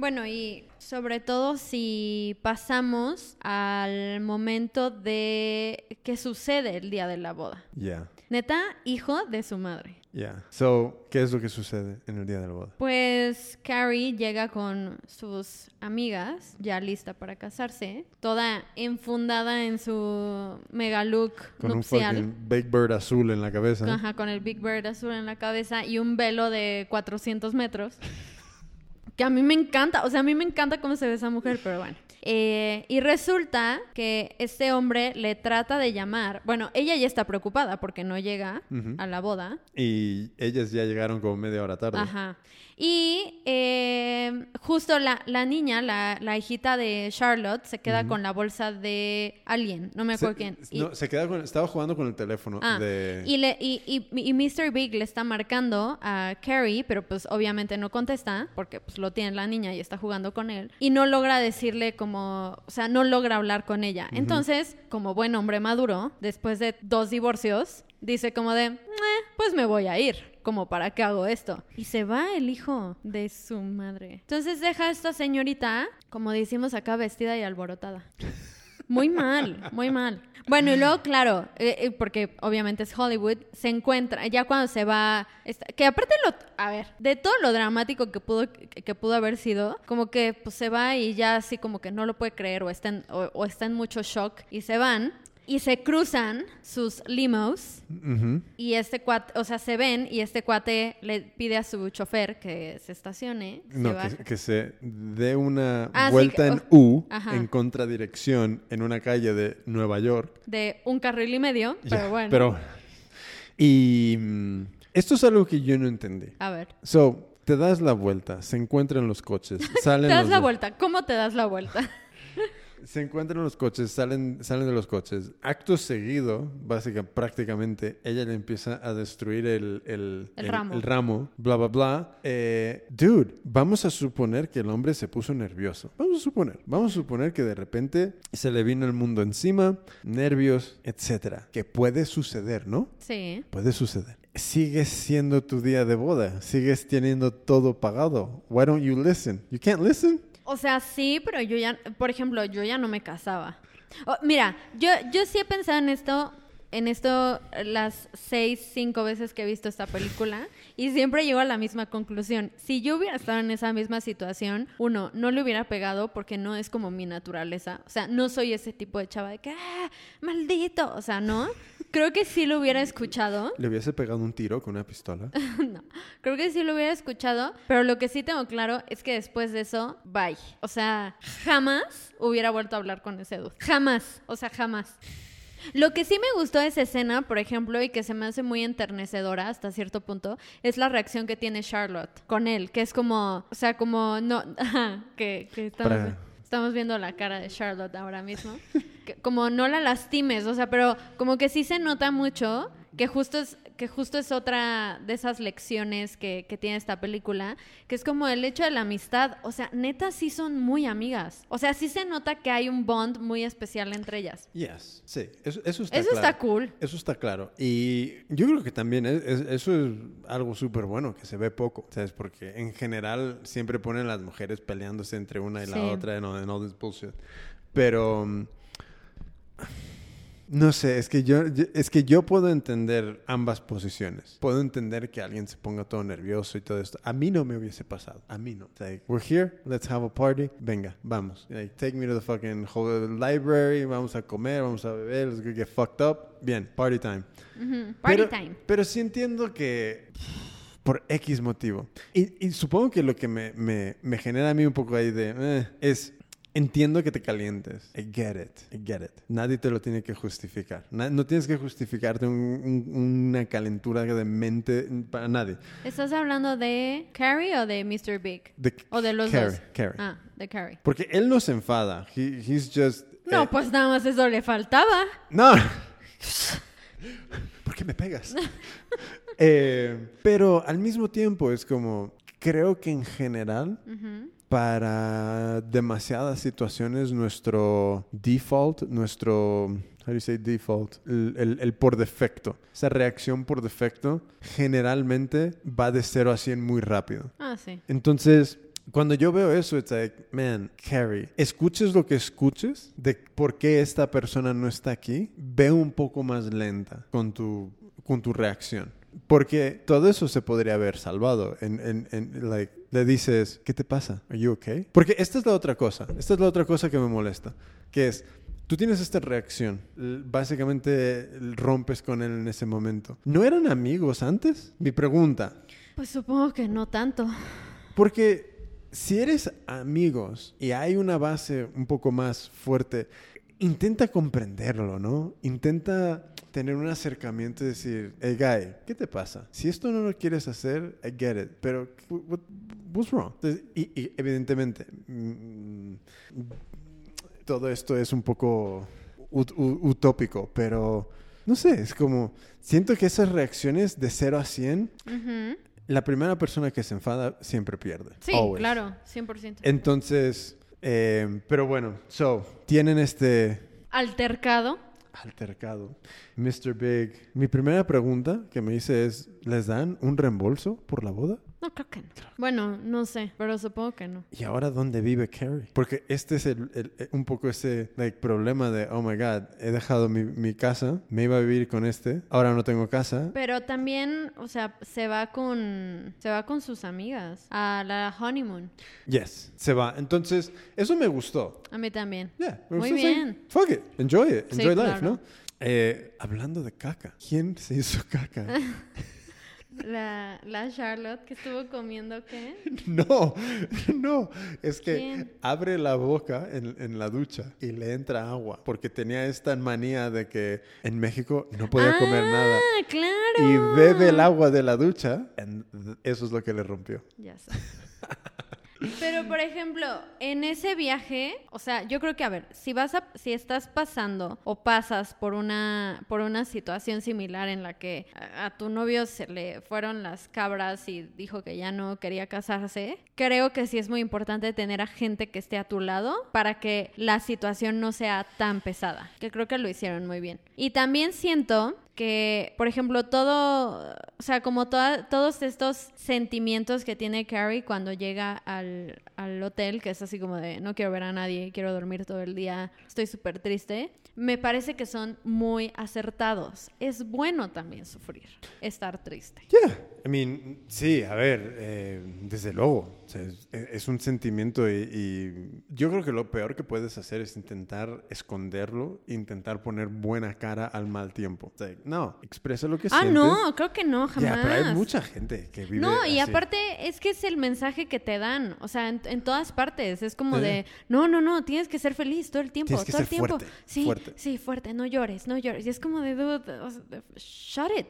Bueno, y sobre todo si pasamos al momento de qué sucede el día de la boda. Ya, Neta, hijo de su madre. ya. So, ¿qué es lo que sucede en el día de la boda? Pues Carrie llega con sus amigas, ya lista para casarse, toda enfundada en su mega look Con un fucking Big Bird azul en la cabeza. Ajá, con el Big Bird azul en la cabeza y un velo de 400 metros. Que a mí me encanta, o sea, a mí me encanta cómo se ve esa mujer, pero bueno. Eh, y resulta que este hombre le trata de llamar. Bueno, ella ya está preocupada porque no llega a la boda. Y ellas ya llegaron como media hora tarde. Ajá. Y eh, justo la, la niña, la, la hijita de Charlotte, se queda con la bolsa de alguien, no me Se, acuerdo quién. Y- no, se queda con, estaba jugando con el teléfono Ah, de... y, le, y, y, y Mr. Big le está marcando a Carrie, pero pues obviamente no contesta, porque pues lo tiene la niña y está jugando con él, y no logra decirle como, o sea, no logra hablar con ella. Entonces, como buen hombre maduro, después de dos divorcios, dice como de, "Eh, pues me voy a ir, como para qué hago esto. Y se va el hijo de su madre. Entonces deja a esta señorita, como decimos acá, vestida y alborotada. Muy mal, muy mal. Bueno, y luego, claro, eh, eh, porque obviamente es Hollywood, se encuentra, ya cuando se va, que aparte lo, a ver, de todo lo dramático que pudo, que, que pudo haber sido, como que pues se va y ya así como que no lo puede creer o está en, o, o está en mucho shock y se van y se cruzan sus limos y este cuate, o sea, se ven y este cuate le pide a su chofer que se estacione. No, que, que se dé una Ah, vuelta en U, Ajá. en contradirección, en una calle de Nueva York. De un carril y medio, pero bueno. Pero... Y mm, esto es algo que yo no entendí. A ver. So, te das la vuelta, se encuentran los coches, salen Te das los la vuelta. ¿Cómo te das la vuelta? Se encuentran los coches, salen, salen de los coches. Acto seguido, básicamente, prácticamente, ella le empieza a destruir el, el, El ramo. ramo, bla, bla, bla. Eh, dude, vamos a suponer que el hombre se puso nervioso. Vamos a suponer. Vamos a suponer que de repente se le vino el mundo encima, nervios, etcétera. Que puede suceder, ¿no? Sí. Puede suceder. Sigues siendo tu día de boda. Sigues teniendo todo pagado. Why don't you listen? You can't listen? O sea, sí, pero yo ya, por ejemplo, yo ya no me casaba. Oh, mira, yo, yo sí he pensado en esto, en esto las seis, cinco veces que he visto esta película y siempre llego a la misma conclusión. Si yo hubiera estado en esa misma situación, uno, no le hubiera pegado porque no es como mi naturaleza. O sea, no soy ese tipo de chava de que, ah, maldito. O sea, no. Creo que sí lo hubiera escuchado. Le hubiese pegado un tiro con una pistola. no, creo que sí lo hubiera escuchado, pero lo que sí tengo claro es que después de eso, bye. O sea, jamás hubiera vuelto a hablar con ese dude. Jamás, o sea, jamás. Lo que sí me gustó de esa escena, por ejemplo, y que se me hace muy enternecedora hasta cierto punto, es la reacción que tiene Charlotte con él, que es como, o sea, como, no, ajá, que, que estamos, Para- estamos viendo la cara de Charlotte ahora mismo. Que como no la lastimes, o sea, pero como que sí se nota mucho que justo es, que justo es otra de esas lecciones que, que tiene esta película, que es como el hecho de la amistad. O sea, neta sí son muy amigas. O sea, sí se nota que hay un bond muy especial entre ellas. Yes, sí, eso, eso está Eso claro. está cool. Eso está claro. Y yo creo que también es- es- eso es algo súper bueno, que se ve poco, ¿sabes? Porque en general siempre ponen las mujeres peleándose entre una y la Sí. otra en all, en all this bullshit. Pero... mm, No sé, es que yo, es que yo puedo entender ambas posiciones. Puedo entender que alguien se ponga todo nervioso y todo esto. A mí no me hubiese pasado. A mí no. Like, we're here, let's have a party. Venga, vamos. Like, take me to the fucking library. Vamos a comer, vamos a beber, let's go get fucked up. Bien, party time. Party pero, time. Pero sí entiendo que por X motivo. Y, y supongo que lo que me, me- me genera a mí un poco ahí de... eh, es... Entiendo que te calientes. I get it. I get it. Nadie te lo tiene que justificar. Na- no tienes que justificarte un- un- una calentura de mente para nadie. ¿Estás hablando de Carrie o de Mr. Big? De ¿O de los Carrie, dos? Carrie. Ah, de Carrie. Porque él no se enfada. He- he's just... No, eh, pues nada más eso le faltaba. No. ¿Por qué me pegas? Eh, pero al mismo tiempo es como, creo que en general, Ujú. Para demasiadas situaciones, nuestro default, nuestro, how do you say default? El, el- el por defecto, esa reacción por defecto, generalmente va de 0 a 100 muy rápido. Ah, sí. Entonces, cuando yo veo eso, it's like, man, Carrie, escuches lo que escuches de por qué esta persona no está aquí, ve un poco más lenta con tu, con tu reacción. Porque todo eso se podría haber salvado. En, en, en, like, le dices, ¿qué te pasa? ¿Are you okay? Porque esta es la otra cosa. Esta es la otra cosa que me molesta. Que es, tú tienes esta reacción. Básicamente rompes con él en ese momento. ¿No eran amigos antes? Mi pregunta. Pues supongo que no tanto. Porque si eres amigos y hay una base un poco más fuerte, intenta comprenderlo, ¿no? Intenta tener un acercamiento y decir, hey guy, ¿qué te pasa? Si esto no lo quieres hacer, I get it, pero what, what's wrong? Entonces, y, y evidentemente, mm, todo esto es un poco ut- utópico, pero no sé, es como, siento que esas reacciones de 0 a 100, Ujú. la primera persona que se enfada siempre pierde. Sí, Always. claro, 100%. Entonces, eh, pero bueno, so, tienen este Altercado. Altercado. Mr. Big, mi primera pregunta que me hice es, ¿les dan un reembolso por la boda? No, creo que no. Bueno, no sé, pero supongo que no. ¿Y ahora dónde vive Carrie? Porque este es el, el- el- un poco ese like, problema de, oh my God, he dejado mi, mi casa, me iba a vivir con este, ahora no tengo casa. Pero también, o sea, se va con se va con sus amigas a la honeymoon. Yes, se va. Entonces, eso me gustó. A mí también. Yeah, me Muy gustó, bien. Fuck it, enjoy it, Sí, enjoy life, claro. ¿no? Eh, hablando de caca, ¿quién se hizo caca? La, la Charlotte que estuvo comiendo qué? No, no, es que ¿Quién? abre la boca en, en la ducha y le entra agua, porque tenía esta manía de que en México no podía comer nada. Ah, claro. Y bebe el agua de la ducha, eso es lo que le rompió. Ya sé. Pero por ejemplo, en ese viaje, o sea, yo creo que a ver, si vas a si estás pasando o pasas por una por una situación similar en la que a, a tu novio se le fueron las cabras y dijo que ya no quería casarse, creo que sí es muy importante tener a gente que esté a tu lado para que la situación no sea tan pesada, que creo que lo hicieron muy bien. Y también siento que, por ejemplo, todo, o sea, como toda- todos estos sentimientos que tiene Carrie cuando llega al, al hotel, que es así como de no quiero ver a nadie, quiero dormir todo el día, estoy súper triste, me parece que son muy acertados. Es bueno también sufrir, estar triste. Yeah, I mean, sí, a ver, eh, desde luego, o sea, es, es un sentimiento y, y yo creo que lo peor que puedes hacer es intentar esconderlo, intentar poner buena cara al mal tiempo. O sea, no, expresa lo que Ah, sientes. no, creo que no, jamás. Ya, pero hay mucha gente que vive No, y así. aparte es que es el mensaje que te dan, o sea, en, en todas partes. Es como de, no, no, no, tienes que ser feliz todo el tiempo, Tienes que todo el tiempo. fuerte, sí, fuerte. sí, fuerte, no llores, no llores. Y es como de, dude, shut it.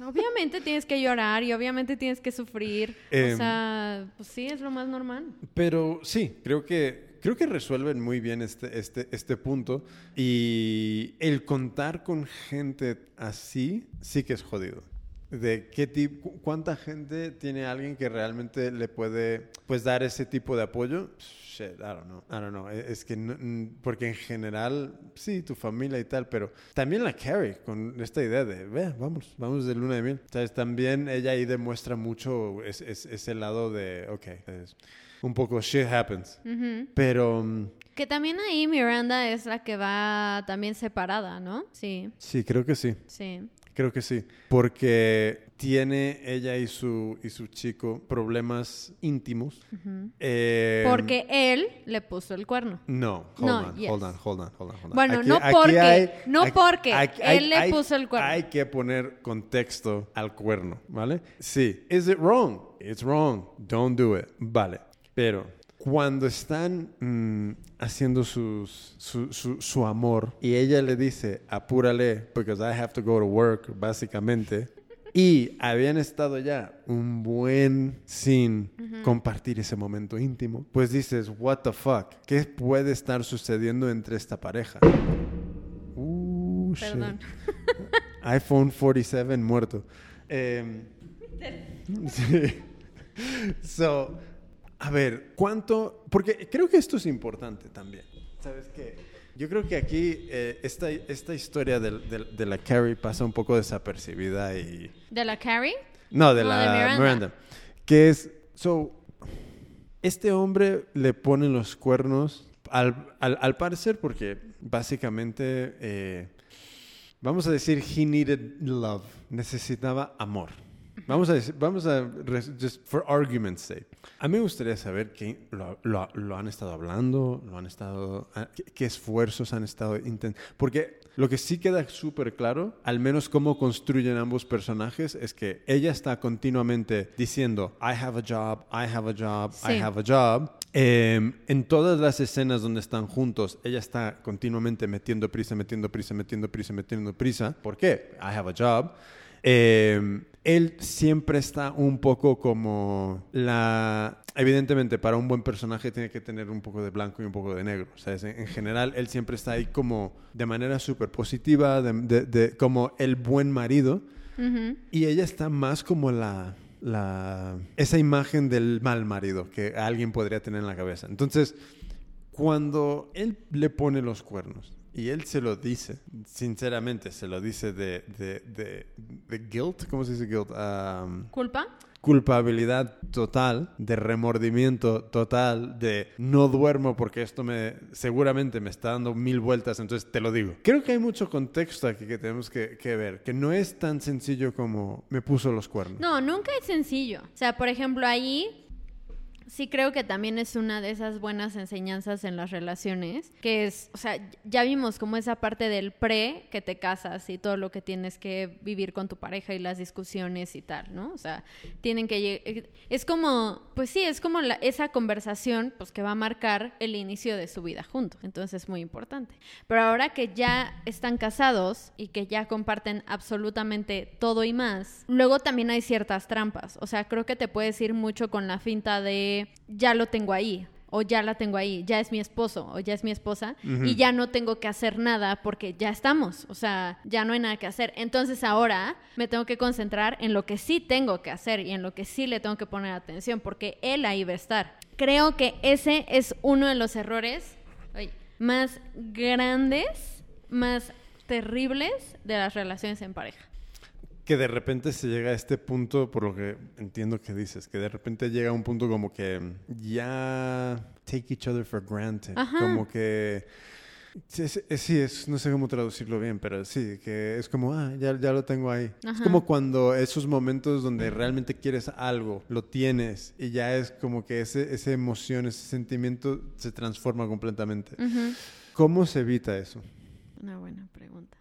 Obviamente tienes que llorar y obviamente tienes que sufrir. Em, o sea, pues sí, es lo más normal. Pero sí, creo que, creo que resuelven muy bien este, este, este punto. Y el contar con gente así sí que es jodido. De qué tipo, cuánta gente tiene alguien que realmente le puede pues dar ese tipo de apoyo. Shit, I don't know. I don't know. E, Es que no- porque en general sí, tu familia y tal, pero también la Carrie con esta idea de, ve, vamos, vamos de luna de miel. ¿Sabes? También ella ahí demuestra mucho es- es- ese lado de, ok, es un poco shit happens. Ujú. Pero mm, Que también ahí Miranda es la que va también separada, ¿no? Sí, sí, creo que sí. sí. Creo que sí, porque tiene ella y su, y su chico problemas íntimos. Eh, Porque él le puso el cuerno. No, hold No, on, yes. hold on, hold on, hold on, hold on. Bueno, no porque- no porque él le puso el cuerno. Hay que poner contexto al cuerno, ¿vale? Sí, is it wrong? It's wrong. Don't do it. Vale, pero cuando están mm, haciendo sus, su, su, su amor y ella le dice, apúrale, because I have to go to work, básicamente. Y habían estado ya un buen sin compartir ese momento íntimo. Pues dices, what the fuck? ¿Qué puede estar sucediendo entre esta pareja? Uh, shit. Perdón. iPhone 47 muerto. Em, sí. So, a ver, ¿cuánto? Porque creo que esto es importante también. ¿Sabes qué? Yo creo que aquí eh, esta, esta historia de la Carrie pasa un poco desapercibida y... ¿De la Carrie? No, de No, la de Miranda. Miranda. Que es, so, este hombre le pone los cuernos al, al, al parecer porque básicamente, eh, vamos a decir, he needed love, necesitaba amor. Vamos a decir, vamos a, just for argument's sake. A mí me gustaría saber qué lo, lo- lo han estado hablando, lo han estado, ah, qué, qué esfuerzos han estado intentando. Porque Lo que sí queda súper claro, al menos cómo construyen ambos personajes, es que ella está continuamente diciendo, I have a job, I have a job, I Sí. have a job. Eh, en todas las escenas donde están juntos, ella está continuamente metiendo prisa, metiendo prisa, metiendo prisa, metiendo prisa. ¿Por qué? I have a job. Eh, él siempre está un poco como la... Evidentemente, para un buen personaje tiene que tener un poco de blanco y un poco de negro. O sea, es- en general, él siempre está ahí como de manera súper positiva, de- de- de- como el buen marido. Ujú. Y ella está más como la, la... Esa imagen del mal marido que alguien podría tener en la cabeza. Entonces, cuando él le pone los cuernos y él se lo dice, sinceramente, se lo dice de, de, de, de guilt, ¿cómo se dice guilt? Um, ¿Culpa? culpabilidad total, de remordimiento total, de no duermo porque esto me seguramente me está dando mil vueltas, entonces te lo digo. Creo que hay mucho contexto aquí que tenemos que, que ver, que no es tan sencillo como me puso los cuernos. No, nunca es sencillo. O sea, por ejemplo, ahí sí creo que también es una de esas buenas enseñanzas en las relaciones, que es, o sea, ya vimos como esa parte del pre que te casas y todo lo que tienes que vivir con tu pareja y las discusiones y tal, ¿no? O sea, tienen que lleg- es como, pues sí, es como la- esa conversación pues que va a marcar el inicio de su vida juntos, entonces es muy importante. Pero ahora que ya están casados y que ya comparten absolutamente todo y más, luego también hay ciertas trampas, o sea, creo que te puedes ir mucho con la finta de ya lo tengo ahí. O ya la tengo ahí, ya es mi esposo o ya es mi esposa y ya no tengo que hacer nada porque ya estamos, o sea, ya no hay nada que hacer. Entonces ahora me tengo que concentrar en lo que sí tengo que hacer y en lo que sí le tengo que poner atención porque él ahí va a estar. Creo que ese es uno de los errores ay, más grandes, más terribles de las relaciones en pareja. Que de repente se llega a este punto, por lo que entiendo que dices, que de repente llega a un punto como que ya take each other for granted. Ajá. Como que... Sí, es- es- es, no sé cómo traducirlo bien, pero sí, que es como, ah, ya, ya lo tengo ahí. Es Ajá. como cuando esos momentos donde realmente quieres algo, lo tienes y ya es como que ese, esa emoción, ese sentimiento se transforma completamente. ¿Cómo se evita eso? Una buena pregunta.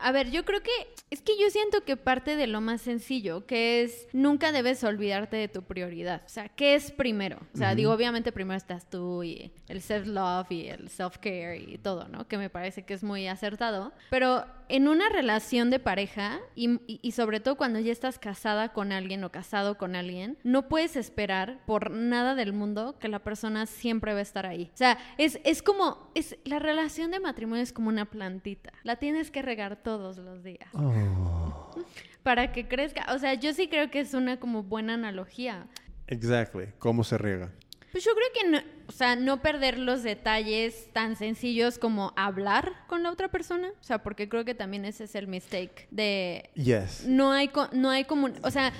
A ver, yo creo que es que yo siento que parte de lo más sencillo, que es nunca debes olvidarte de tu prioridad. O sea, ¿qué es primero? O sea, digo, obviamente primero estás tú y el self-love y el self-care y todo, ¿no? Que me parece que es muy acertado. Pero en una relación de pareja y, y- y sobre todo cuando ya estás casada con alguien o casado con alguien, no puedes esperar por nada del mundo que la persona siempre va a estar ahí. O sea, es, es como, es, la relación de matrimonio es como una plantita. La tienes que regar todos los días para que crezca. O sea, yo sí creo que es una como buena analogía. Exactly. ¿Cómo se riega? Pues yo creo que no, o sea, no perder los detalles tan sencillos como hablar con la otra persona, o sea, porque creo que también ese es el mistake de Yes. no hay no hay como, o sea,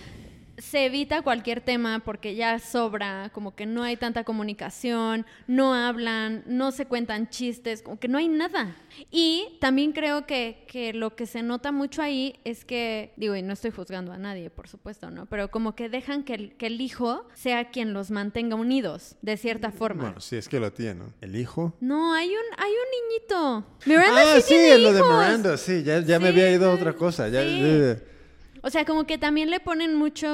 se evita cualquier tema porque ya sobra, como que no hay tanta comunicación, no hablan, no se cuentan chistes, como que no hay nada. Y también creo que, que lo que se nota mucho ahí es que, digo, y no estoy juzgando a nadie, por supuesto, ¿no? Pero como que dejan que el, que el hijo sea quien los mantenga unidos, de cierta forma. Bueno, sí, es que lo tiene. ¿no? ¿El hijo? No, hay un, hay un niñito. Miranda ah, sí, sí, tiene lo de. Miranda, sí, ya, ya me había ido a otra cosa. Ya, sí. O sea, como que también le ponen mucho...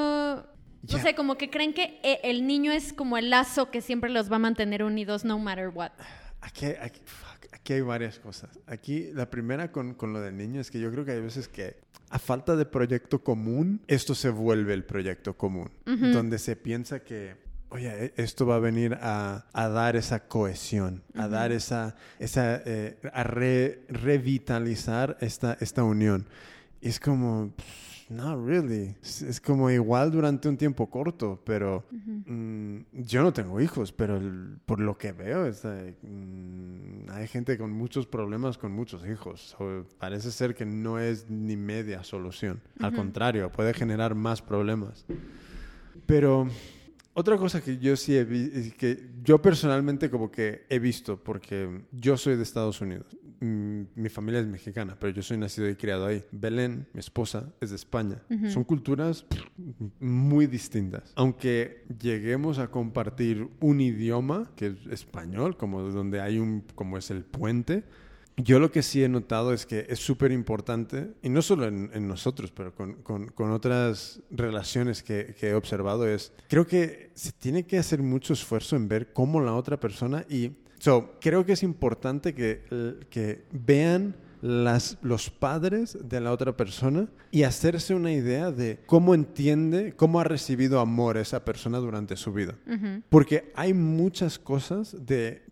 Ya. No sé, como que creen que e- el niño es como el lazo que siempre los va a mantener unidos no matter what. Aquí, hay- aquí, fuck, aquí hay varias cosas. Aquí, la primera con, con lo del niño es que yo creo que hay veces que a falta de proyecto común, esto se vuelve el proyecto común. Donde se piensa que, oye, e- esto va a venir a, a dar esa cohesión, a dar esa, esa eh, a re- revitalizar esta, esta unión. Y es como, pff, no, really. Es, es como igual durante un tiempo corto, pero mm, yo no tengo hijos, pero el- por lo que veo, es, like, mm, hay gente con muchos problemas con muchos hijos. So, parece ser que no es ni media solución. Al contrario, puede generar más problemas. Pero otra cosa que yo sí he que yo personalmente como que he visto, porque yo soy de Estados Unidos. Mm, Mi familia es mexicana, pero yo soy nacido y criado ahí. Belén, mi esposa, es de España. Son culturas muy distintas. Aunque lleguemos a compartir un idioma, que es español, como donde hay un, como es el puente, yo lo que sí he notado es que es súper importante, y no solo en, en nosotros, pero con, con, con otras relaciones que, que he observado, es, creo que se tiene que hacer mucho esfuerzo en ver cómo la otra persona y... So, creo que es importante que, que vean las, los padres de la otra persona y hacerse una idea de cómo entiende, cómo ha recibido amor esa persona durante su vida. Porque hay muchas cosas de,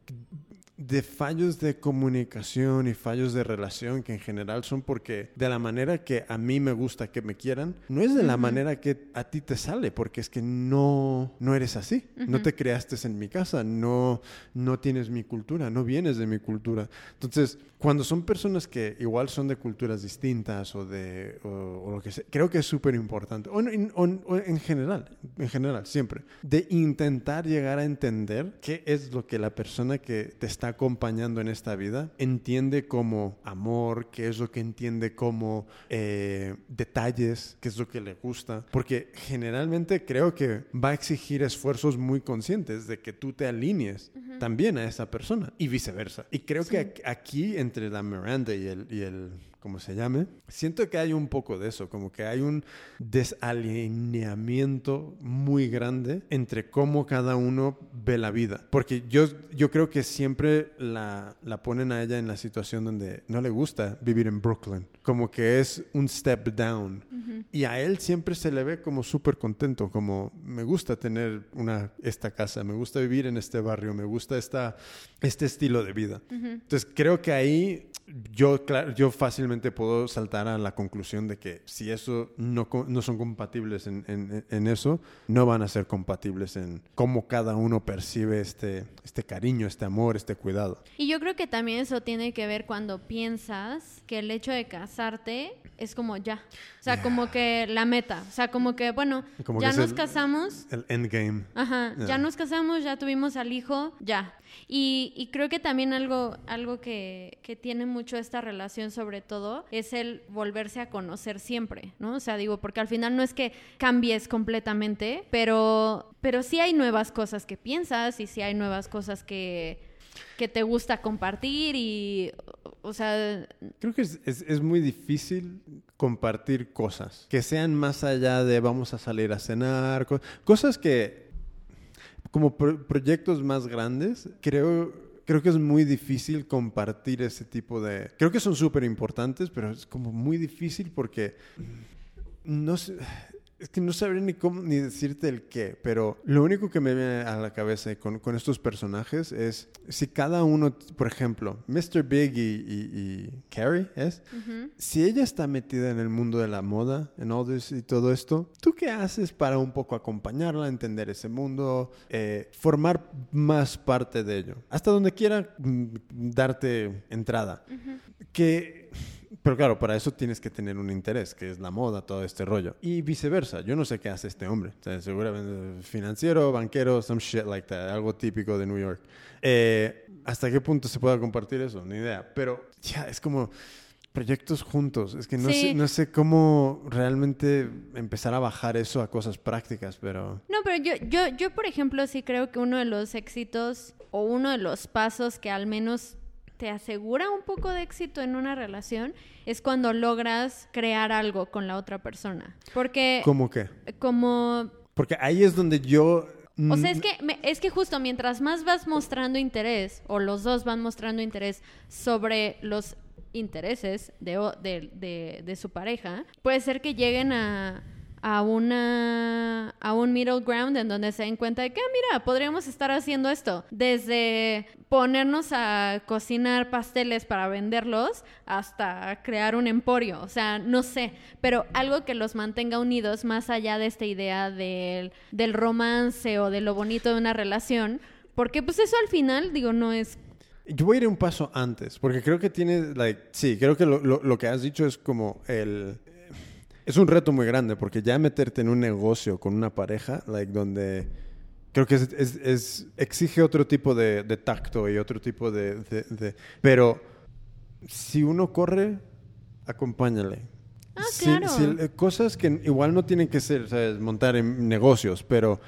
de fallos de comunicación y fallos de relación que en general son porque de la manera que a mí me gusta que me quieran, no es de la manera que a ti te sale, porque es que no, no eres así. No te creaste en mi casa, no, no tienes mi cultura, no vienes de mi cultura. Entonces, cuando son personas que igual son de culturas distintas o de o, o lo que sea, creo que es súper importante. O, en- o o en general, en general, siempre. De intentar llegar a entender qué es lo que la persona que te está acompañando en esta vida entiende como amor, qué es lo que entiende como eh, detalles, qué es lo que le gusta. Porque generalmente creo que va a exigir esfuerzos muy conscientes de que tú te alinees también a esa persona y viceversa. Y creo que aquí entre la Miranda y el, y el como se llame, siento que hay un poco de eso, como que hay un desalineamiento muy grande entre cómo cada uno ve la vida. Porque yo, yo creo que siempre la, la ponen a ella en la situación donde no le gusta vivir en Brooklyn, como que es un step down. Y a él siempre se le ve como súper contento, como me gusta tener una, esta casa, me gusta vivir en este barrio, me gusta esta, este estilo de vida. Entonces creo que ahí yo, cla- yo fácilmente puedo saltar a la conclusión de que si eso no, no son compatibles en, en- en eso, no van a ser compatibles en cómo cada uno percibe este, este cariño, este amor, este cuidado. Y yo creo que también eso tiene que ver cuando piensas que el hecho de casarte es como ya. O sea, como que la meta. O sea, como que, bueno, Como ya nos el- casamos. El endgame. Ajá, ya nos casamos, ya tuvimos al hijo, ya. Y, y creo que también algo, algo que, que tiene mucho esta relación sobre todo es el volverse a conocer siempre, ¿no? O sea, digo, porque al final no es que cambies completamente, pero, pero sí hay nuevas cosas que piensas y sí hay nuevas cosas que, que te gusta compartir y, o sea, Creo que es, es- es muy difícil compartir cosas que sean más allá de vamos a salir a cenar, co- cosas que como pro- proyectos más grandes, creo, creo que es muy difícil compartir ese tipo de... Creo que son súper importantes, pero es como muy difícil porque no sé... Es que no sabré ni cómo ni decirte el qué, pero lo único que me viene a la cabeza con, con estos personajes es si cada uno, por ejemplo, Mr. Big y, y- y Carrie, ¿es? Si ella está metida en el mundo de la moda, en all this y todo esto, ¿tú qué haces para un poco acompañarla, entender ese mundo, eh, formar más parte de ello? Hasta donde quiera mm, darte entrada. Que pero claro, para eso tienes que tener un interés, que es la moda, todo este rollo. Y viceversa, yo no sé qué hace este hombre. O sea, seguramente financiero, banquero, some shit like that, algo típico de New York. Eh, ¿Hasta qué punto se pueda compartir eso? Ni idea. Pero ya, es como proyectos juntos. Es que no, Sí. sé, no sé cómo realmente empezar a bajar eso a cosas prácticas, pero... No, pero yo, yo, yo, por ejemplo, sí creo que uno de los éxitos o uno de los pasos que al menos te asegura un poco de éxito en una relación es cuando logras crear algo con la otra persona. Porque ¿Cómo qué? como... Porque ahí es donde yo... O sea, mm, es que, es que justo mientras más vas mostrando interés, o los dos van mostrando interés sobre los intereses de, o- de, de- de su pareja, puede ser que lleguen a, a una a un middle ground en donde se den cuenta de que, ah, mira, podríamos estar haciendo esto. Desde ponernos a cocinar pasteles para venderlos hasta crear un emporio. O sea, no sé, pero algo que los mantenga unidos más allá de esta idea del, del romance o de lo bonito de una relación. Porque pues eso al final, digo, no es Yo voy a ir un paso antes, porque creo que tiene, like, sí, creo que lo, lo- lo que has dicho es como el... Es un reto muy grande, porque ya meterte en un negocio con una pareja, like, donde creo que es, es- es- exige otro tipo de, de tacto y otro tipo de, de- de- Pero si uno corre, acompáñale. Ah, Sí, claro. eh, cosas que igual no tienen que ser, ¿sabes? Montar en negocios, pero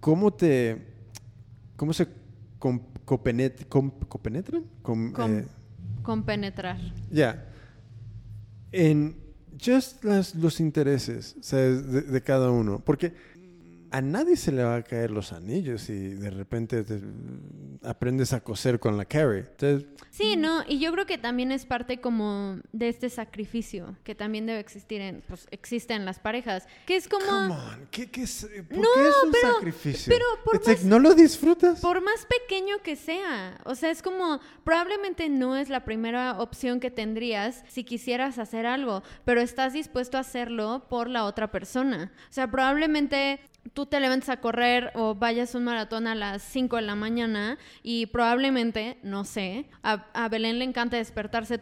¿cómo te... ¿Cómo se com- copenet- com- copenetran? Com- Com- eh, con penetrar. Ya. En just las, los intereses. De, de cada uno. Porque a nadie se le va a caer los anillos y de repente te- aprendes a coser con la Carrie. Entonces, Sí, no, y yo creo que también es parte como de este sacrificio que también debe existir en, pues existe en las parejas, que es como come on, ¿qué, qué es, ¿por No, qué es un pero- sacrificio? pero por It's like, más- ¿No lo disfrutas? por más pequeño que sea, o sea, es como probablemente no es la primera opción que tendrías si quisieras hacer algo, pero estás dispuesto a hacerlo por la otra persona. O sea, probablemente tú te levantes a correr o vayas a un maratón a las 5 de la mañana y probablemente, no sé, a, a Belén le encanta despertarse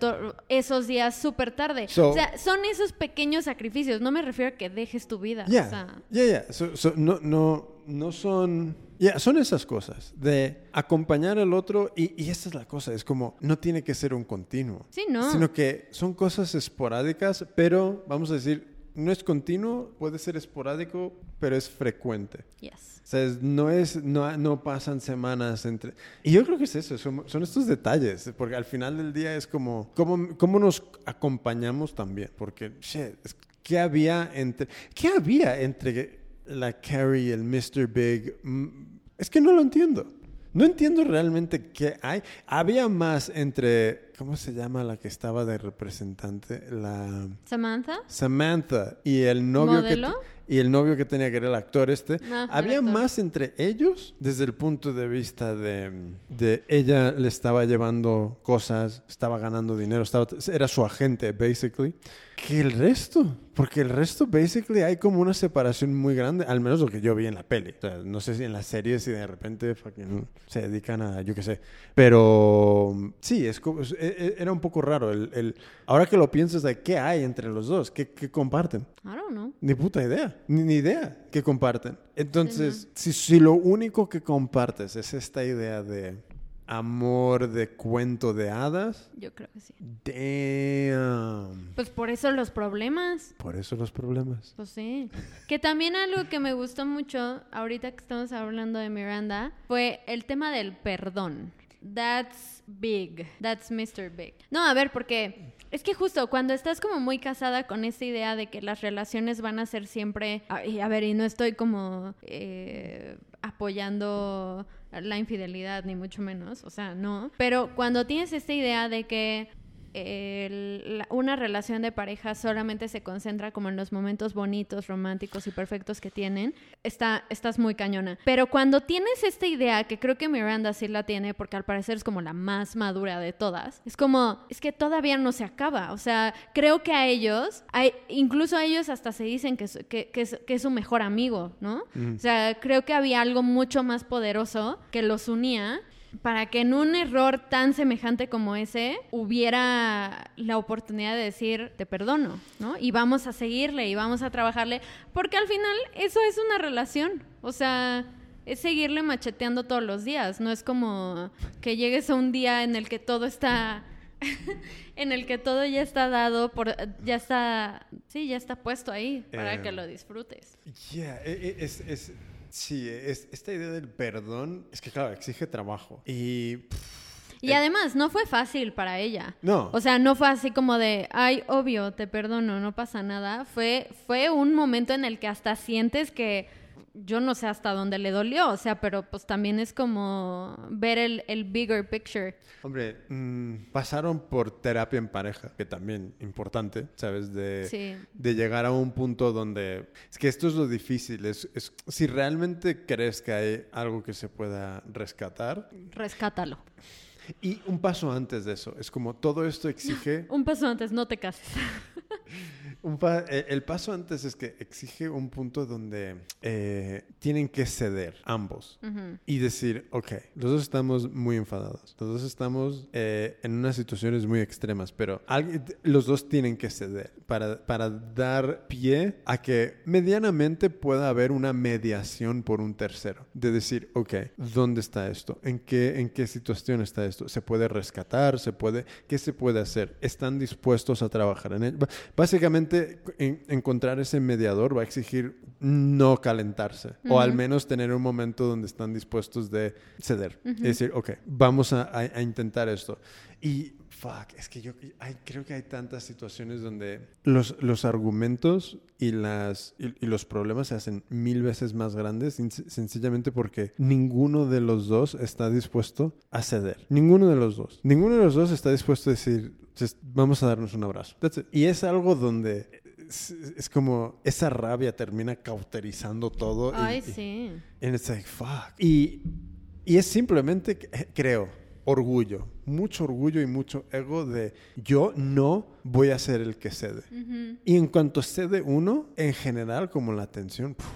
esos días súper tarde. So- o sea, son esos pequeños sacrificios. No me refiero a que dejes tu vida. Ya, O sea. So- so, no, no, no son... Ya, son esas cosas de acompañar al otro y, y esta es la cosa, es como, no tiene que ser un continuo. Sí, no. Sino que son cosas esporádicas, pero vamos a decir, no es continuo, puede ser esporádico, pero es frecuente. yes. O sea, es- no es, no, no pasan semanas entre... Y yo creo que es eso, son, son estos detalles, porque al final del día es como, cómo, cómo nos acompañamos también, porque, shit, ¿qué había entre, qué había entre la Carrie y el Mr. Big? Mm, Es que no lo entiendo. No entiendo realmente qué hay. Había más entre, ¿cómo se llama la que estaba de representante? La... Samantha. Samantha y el novio que y el novio que tenía que era el actor este Ah, había actor. más entre ellos desde el punto de vista de, de ella le estaba llevando cosas estaba ganando dinero estaba era su agente basically que el resto porque el resto basically hay como una separación muy grande al menos lo que yo vi en la peli. O sea, no sé si en las series si de repente fucking se dedican a yo qué sé. Pero sí es e- e- era un poco raro el, el- ahora que lo piensas qué hay entre los dos qué, qué comparten I don't know. ni puta idea, ni, ni idea que comparten. Entonces, si, si lo único que compartes es esta idea de amor, de cuento de hadas, Yo creo que sí. damn. Pues por eso los problemas. Por eso los problemas. Pues sí. Que también algo que me gustó mucho, ahorita que estamos hablando de Miranda, fue el tema del perdón. That's big. That's Mr. Big. No, a ver, porque es que justo cuando estás como muy casada con esta idea de que las relaciones van a ser siempre. A, a ver, y no estoy como eh, apoyando la infidelidad, ni mucho menos. O sea, no. Pero cuando tienes esta idea de que el- la- una relación de pareja solamente se concentra como en los momentos bonitos, románticos y perfectos que tienen, está, estás muy cañona. Pero cuando tienes esta idea, que creo que Miranda sí la tiene, porque al parecer es como la más madura de todas, es como, es que todavía no se acaba. O sea, creo que a ellos, hay- incluso a ellos hasta se dicen que, es- que, que es, que es su mejor amigo, ¿no? O sea, creo que había algo mucho más poderoso que los unía para que en un error tan semejante como ese hubiera la oportunidad de decir te perdono, ¿no? Y vamos a seguirle y vamos a trabajarle, porque al final eso es una relación, o sea, es seguirle macheteando todos los días, no es como que llegues a un día en el que todo está en el que todo ya está dado por ya está sí, ya está puesto ahí para Eh, que lo disfrutes. Yeah, e- e- es, es- sí, es, esta idea del perdón es que, claro, exige trabajo. Y. pff, Y además, no fue fácil para ella. No. O sea, no fue así como de, ay, obvio, te perdono, no pasa nada. Fue, fue un momento en el que hasta sientes que yo no sé hasta dónde le dolió, o sea, pero pues también es como ver el, el bigger picture. Hombre, mm, pasaron por terapia en pareja, que también importante, ¿sabes? De, Sí. de llegar a un punto donde... Es que esto es lo difícil, es, es- si realmente crees que hay algo que se pueda rescatar, Rescátalo. y un paso antes de eso, es como todo esto exige... Un paso antes, no te cases. un pa- eh, el paso antes es que exige un punto donde eh, tienen que ceder ambos. Ujú. y decir, ok, los dos estamos muy enfadados, los dos estamos eh, en unas situaciones muy extremas, pero los dos tienen que ceder para, para dar pie a que medianamente pueda haber una mediación por un tercero, de decir, ok, ¿dónde está esto? ¿En qué, en qué situación está esto? ¿Se puede rescatar? ¿Se puede? ¿Qué se puede hacer? ¿Están dispuestos a trabajar en ello? Básicamente probablemente en- encontrar ese mediador va a exigir no calentarse o al menos tener un momento donde están dispuestos de ceder. Es decir, ok, vamos a, a- a intentar esto. Y, fuck, es que yo hay- creo que hay tantas situaciones donde los, los argumentos y, las, y, y los problemas se hacen mil veces más grandes sencillamente porque ninguno de los dos está dispuesto a ceder. Ninguno de los dos. Ninguno de los dos está dispuesto a decir, "Just vamos a darnos un abrazo. Y es algo donde... Es, es como esa rabia termina cauterizando todo. y- Ay, y- sí. And it's like, fuck. Y, y es simplemente, creo, orgullo. Mucho orgullo y mucho ego de yo no voy a ser el que cede. Y en cuanto cede uno, en general, como la tensión, puf,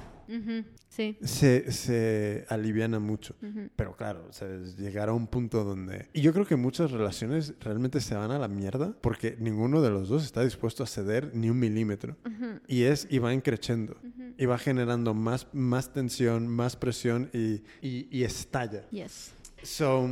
Sí. se, se aliviana mucho. Pero claro, o sea, llegar a un punto donde... Y yo creo que muchas relaciones realmente se van a la mierda porque ninguno de los dos está dispuesto a ceder ni un milímetro. Y es, y va increciendo. Y va generando más, más tensión, más presión y, y, y estalla. Yes. So,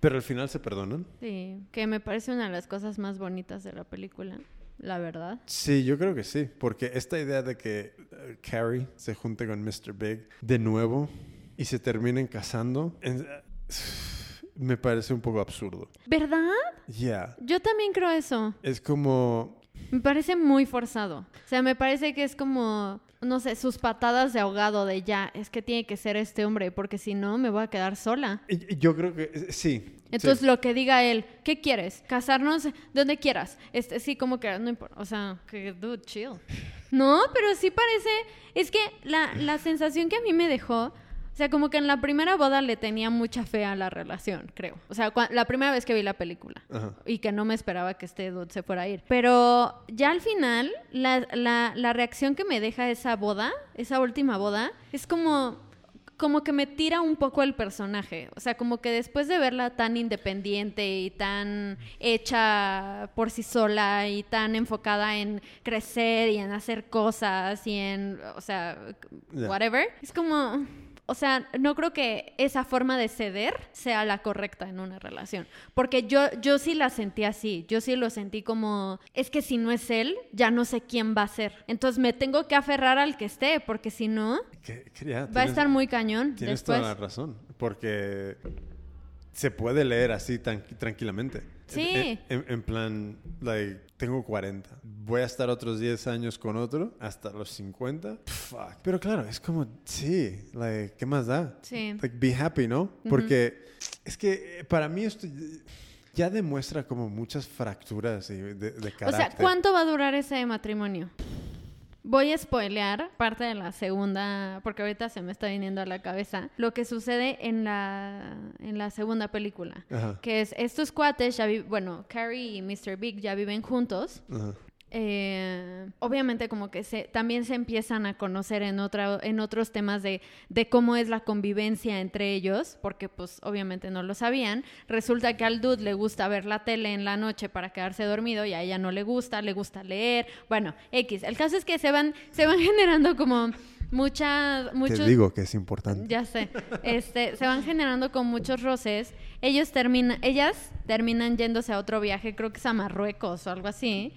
pero al final se perdonan. Sí, que me parece una de las cosas más bonitas de la película, la verdad. Sí, yo creo que sí, porque esta idea de que eh, Carrie se junte con Mr. Big de nuevo y se terminen casando, en- me parece un poco absurdo. ¿Verdad? Ya, Yo también creo eso. es como... Me parece muy forzado. O sea, me parece que es como, no sé, sus patadas de ahogado de ya, es que tiene que ser este hombre, porque si no me voy a quedar sola. Yo creo que eh, sí. Entonces sí. lo que diga él, ¿qué quieres? ¿Casarnos donde quieras? Este, sí, como que no importa. O sea, que dude, chill. No, pero sí parece. Es que la, la sensación que a mí me dejó. O sea, como que en la primera boda le tenía mucha fe a la relación, creo. O sea, la primera vez que vi la película. Ajá. Y que no me esperaba que este dude se fuera a ir. Pero ya al final, la, la, la reacción que me deja esa boda, esa última boda, es como como que me tira un poco el personaje. O sea, como que después de verla tan independiente y tan hecha por sí sola y tan enfocada en crecer y en hacer cosas y en, o sea, whatever, es como... O sea, no creo que esa forma de ceder sea la correcta en una relación. Porque yo, yo sí la sentí así. Yo sí lo sentí como, es que si no es él, ya no sé quién va a ser. Entonces me tengo que aferrar al que esté, porque si no, ya, Va a estar muy cañón Tienes después. toda la razón, porque se puede leer así tan tranquilamente. Sí. En, en- en plan, like, tengo 40. Voy a estar otros 10 años con otro hasta los 50. Fuck. Pero claro, es como, sí, like, ¿qué más da? Sí. Like, be happy, ¿no? Porque es que eh, para mí esto ya demuestra como muchas fracturas de, de O carácter. sea, ¿cuánto va a durar ese matrimonio? Voy a spoilear parte de la segunda, porque ahorita se me está viniendo a la cabeza, lo que sucede en la, en la segunda película. Ajá. Que es, estos cuates ya viven, bueno, Carrie y Mr. Big ya viven juntos. Ajá. Eh, obviamente como que se, también se empiezan a conocer en, otra, en otros temas de, de cómo es la convivencia entre ellos, porque pues obviamente no lo sabían. Resulta que al dude le gusta ver la tele en la noche para quedarse dormido y a ella no le gusta, le gusta leer. Bueno, X. El caso es que se van, se van generando como muchas... Muchos, Te digo que es importante. ya sé. Este, se van generando con muchos roces. Ellos terminan, ellas terminan yéndose a otro viaje, creo que es a Marruecos o algo así.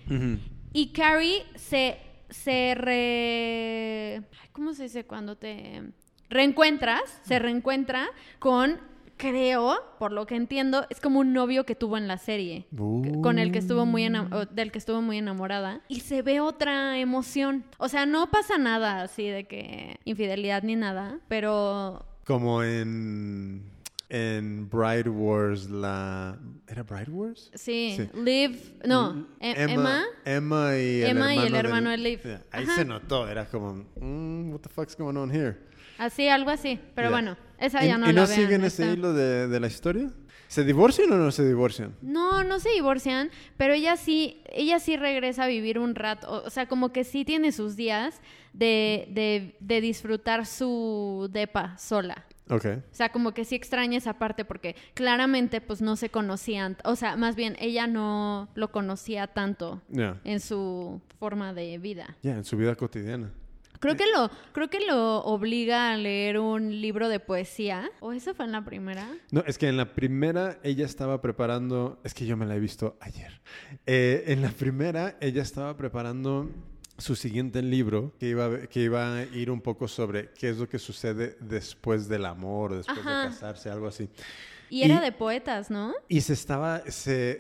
Y Carrie se, se re... ¿Cómo se dice cuando te reencuentras? Se reencuentra con, creo, por lo que entiendo, es como un novio que tuvo en la serie. Uh. Con el que estuvo muy del que estuvo muy enamorada. Y se ve otra emoción. O sea, no pasa nada así de que infidelidad ni nada, pero Como en, en Bride Wars, la... ¿Era Bride Wars? sí, Sí. Liv, no, E- Emma, Emma y el Emma y hermano, el hermano de Liv. Yeah, Ahí Ajá. se notó, era como, mm, what the fuck's going on here? así, algo así. Pero Yeah. bueno, esa ¿Y, ya no y la no vean, siguen ese hilo de, de la historia? ¿Se divorcian o no se divorcian? No, no se divorcian, pero ella sí, ella sí regresa a vivir un rato, o, o sea, como que sí tiene sus días de, de, de disfrutar su depa sola. Ok. O sea, como que sí extraña esa parte porque claramente pues no se conocían, o sea, más bien ella no lo conocía tanto en su forma de vida. Ya, en su vida cotidiana. Creo que lo creo que lo obliga a leer un libro de poesía, o eso fue en la primera. No, es que en la primera ella estaba preparando, es que yo me la he visto ayer. Eh, en la primera ella estaba preparando su siguiente libro que iba, a- que iba a ir un poco sobre qué es lo que sucede después del amor, después Ajá. de casarse, algo así. Y era de poetas, ¿no? Y se estaba, se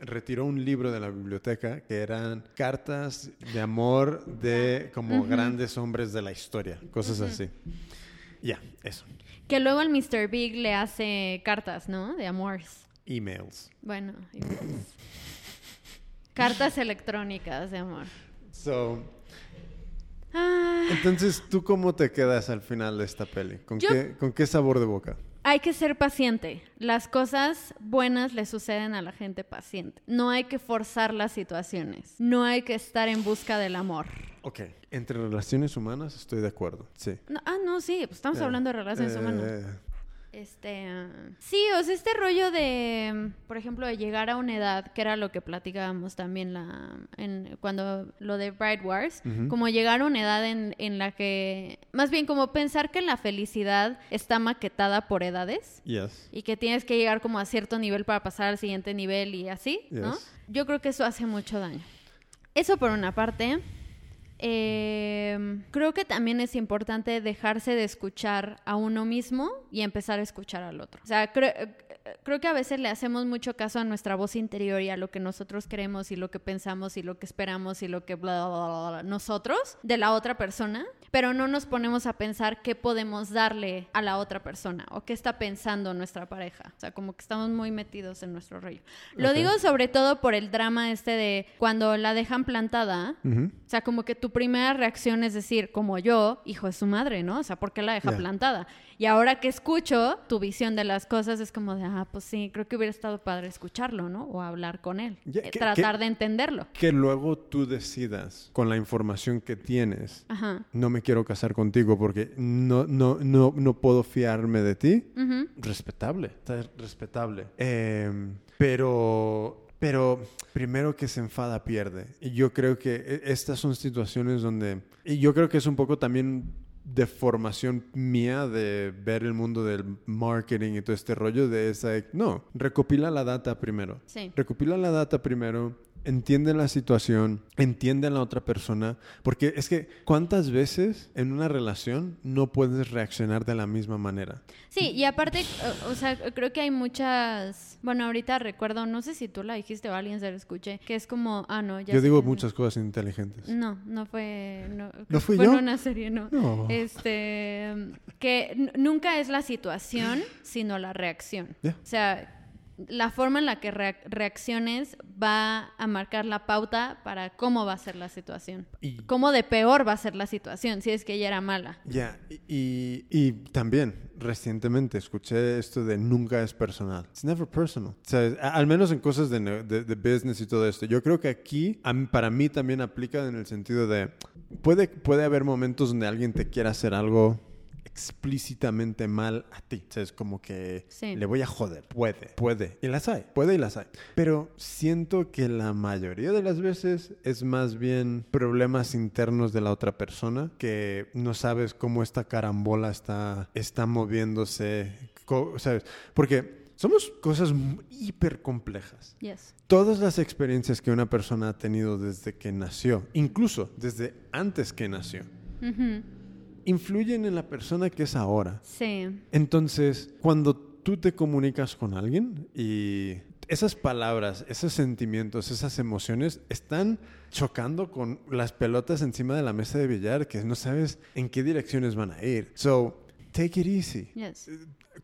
retiró un libro de la biblioteca que eran cartas de amor de como grandes hombres de la historia, cosas así. Ya, eso. Que luego el Mr. Big le hace cartas, ¿no? De amores. Emails. Bueno, y- cartas electrónicas de amor. So, Ah, entonces, ¿tú cómo te quedas al final de esta peli? ¿Con, Yo- qué, ¿Con qué sabor de boca? hay que ser paciente. Las cosas buenas le suceden a la gente paciente. No hay que forzar las situaciones. No hay que estar en busca del amor. Ok, entre relaciones humanas estoy de acuerdo, sí. No, ah, no, sí, pues estamos Eh, hablando de relaciones eh, humanas. Este, sí, o sea, este rollo de, por ejemplo, de llegar a una edad, que era lo que platicábamos también la, en, cuando lo de Bride Wars, como llegar a una edad en, en la que, más bien como pensar que la felicidad está maquetada por edades Yes. y que tienes que llegar como a cierto nivel para pasar al siguiente nivel y así, ¿no? Yo creo que eso hace mucho daño. Eso por una parte. Eh, creo que también es importante dejarse de escuchar a uno mismo y empezar a escuchar al otro. O sea, creo, eh, creo que a veces le hacemos mucho caso a nuestra voz interior y a lo que nosotros queremos y lo que pensamos y lo que esperamos y lo que bla, bla, bla, bla, nosotros de la otra persona, pero no nos ponemos a pensar qué podemos darle a la otra persona o qué está pensando nuestra pareja. O sea, como que estamos muy metidos en nuestro rollo. Lo Ok. digo sobre todo por el drama este de cuando la dejan plantada. Ujú. O sea, como que tu primera reacción es decir, como yo, hijo de su madre, ¿no? O sea, ¿por qué la deja plantada? Y ahora que escucho tu visión de las cosas es como de, ah, pues sí, creo que hubiera estado padre escucharlo, ¿no? O hablar con él. Eh, que- tratar que- de entenderlo. Que luego tú decidas con la información que tienes. Ajá. No me quiero casar contigo porque no, no, no, no puedo fiarme de ti. Ujú. Respetable, está respetable. Em, pero, pero primero que se enfada pierde. Y yo creo que e- estas son situaciones donde, y yo creo que es un poco también de formación mía de ver el mundo del marketing y todo este rollo de esa, no, recopila la data primero. Sí. Recopila la data primero, entiende la situación, entiende a la otra persona, porque es que cuántas veces en una relación no puedes reaccionar de la misma manera. Sí, y aparte, o, o sea, creo que hay muchas. Bueno, ahorita recuerdo, no sé si tú la dijiste o alguien se lo escuché, que es como, ah, no, ya Yo digo muchas cosas inteligentes. No, no fue. No, ¿No fui fue yo? una serie, no. No. Este. Que nunca es la situación, sino la reacción. Ya. O sea, la forma en la que reac- reacciones va a marcar la pauta para cómo va a ser la situación. Y- Cómo de peor va a ser la situación, si es que ella era mala. Ya, y, y- y también recientemente escuché esto de nunca es personal. It's never personal. O sea, al menos en cosas de, de- de business y todo esto. Yo creo que aquí, para mí también aplica en el sentido de, puede, puede haber momentos donde alguien te quiera hacer algo explícitamente mal a ti. O sea, es como que Sí. le voy a joder. Puede, puede. Y las hay, puede y las hay. Pero siento que la mayoría de las veces es más bien problemas internos de la otra persona que no sabes cómo esta carambola está, está moviéndose. ¿Sabes? Porque somos cosas hiper complejas. Yes. Todas las experiencias que una persona ha tenido desde que nació, incluso desde antes que nació. Influyen en la persona que es ahora. Sí. Entonces, cuando tú te comunicas con alguien y esas palabras, esos sentimientos, esas emociones están chocando con las pelotas encima de la mesa de billar que no sabes en qué direcciones van a ir. So, take it easy. Yes.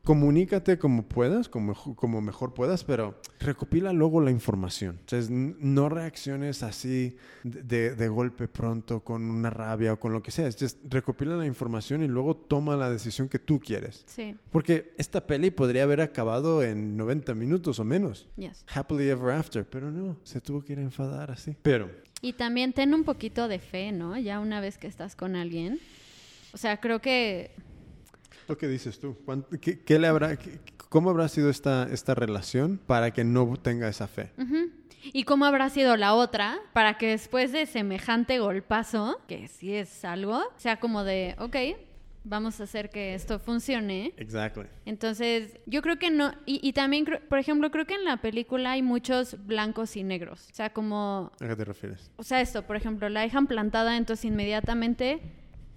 Comunícate como puedas, como, como mejor puedas, pero recopila luego la información. Entonces, no reacciones así de, de golpe pronto con una rabia o con lo que sea. Just recopila la información y luego toma la decisión que tú quieres. Sí. Porque esta peli podría haber acabado en 90 minutos o menos. Yes. Happily ever after, pero no, se tuvo que ir a enfadar así. Pero, Y también ten un poquito de fe, ¿no? Ya una vez que estás con alguien. O sea, creo que ¿lo que dices tú? ¿Cuán- ¿Qué, qué le habrá, qué- ¿Cómo habrá sido esta, esta relación para que no tenga esa fe? Ujú. ¿Y cómo habrá sido la otra para que después de semejante golpazo, que sí es algo, sea como de, ok, vamos a hacer que esto funcione. Exactly. Entonces, yo creo que no, y, y también, creo- por ejemplo, creo que en la película hay muchos blancos y negros. O sea, como, ¿A qué te refieres? o sea, esto, por ejemplo, la dejan plantada, entonces inmediatamente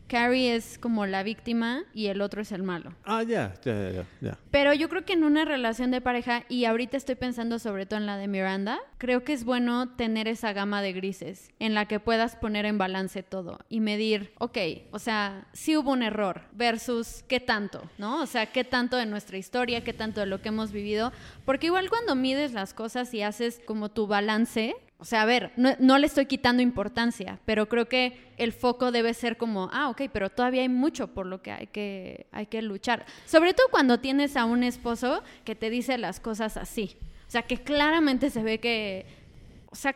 Carrie es como la víctima y el otro es el malo. Ah, ya, ya, ya, ya. Pero yo creo que en una relación de pareja, y ahorita estoy pensando sobre todo en la de Miranda, creo que es bueno tener esa gama de grises en la que puedas poner en balance todo y medir, ok, o sea, si hubo un error versus qué tanto, ¿no? O sea, qué tanto de nuestra historia, qué tanto de lo que hemos vivido, porque igual cuando mides las cosas y haces como tu balance, o sea, a ver, no, le estoy quitando importancia, pero creo que el foco debe ser como, ah, ok, pero todavía hay mucho por lo que hay que, hay que luchar. Sobre todo cuando tienes a un esposo que te dice las cosas así. O sea, que claramente se ve que, o sea,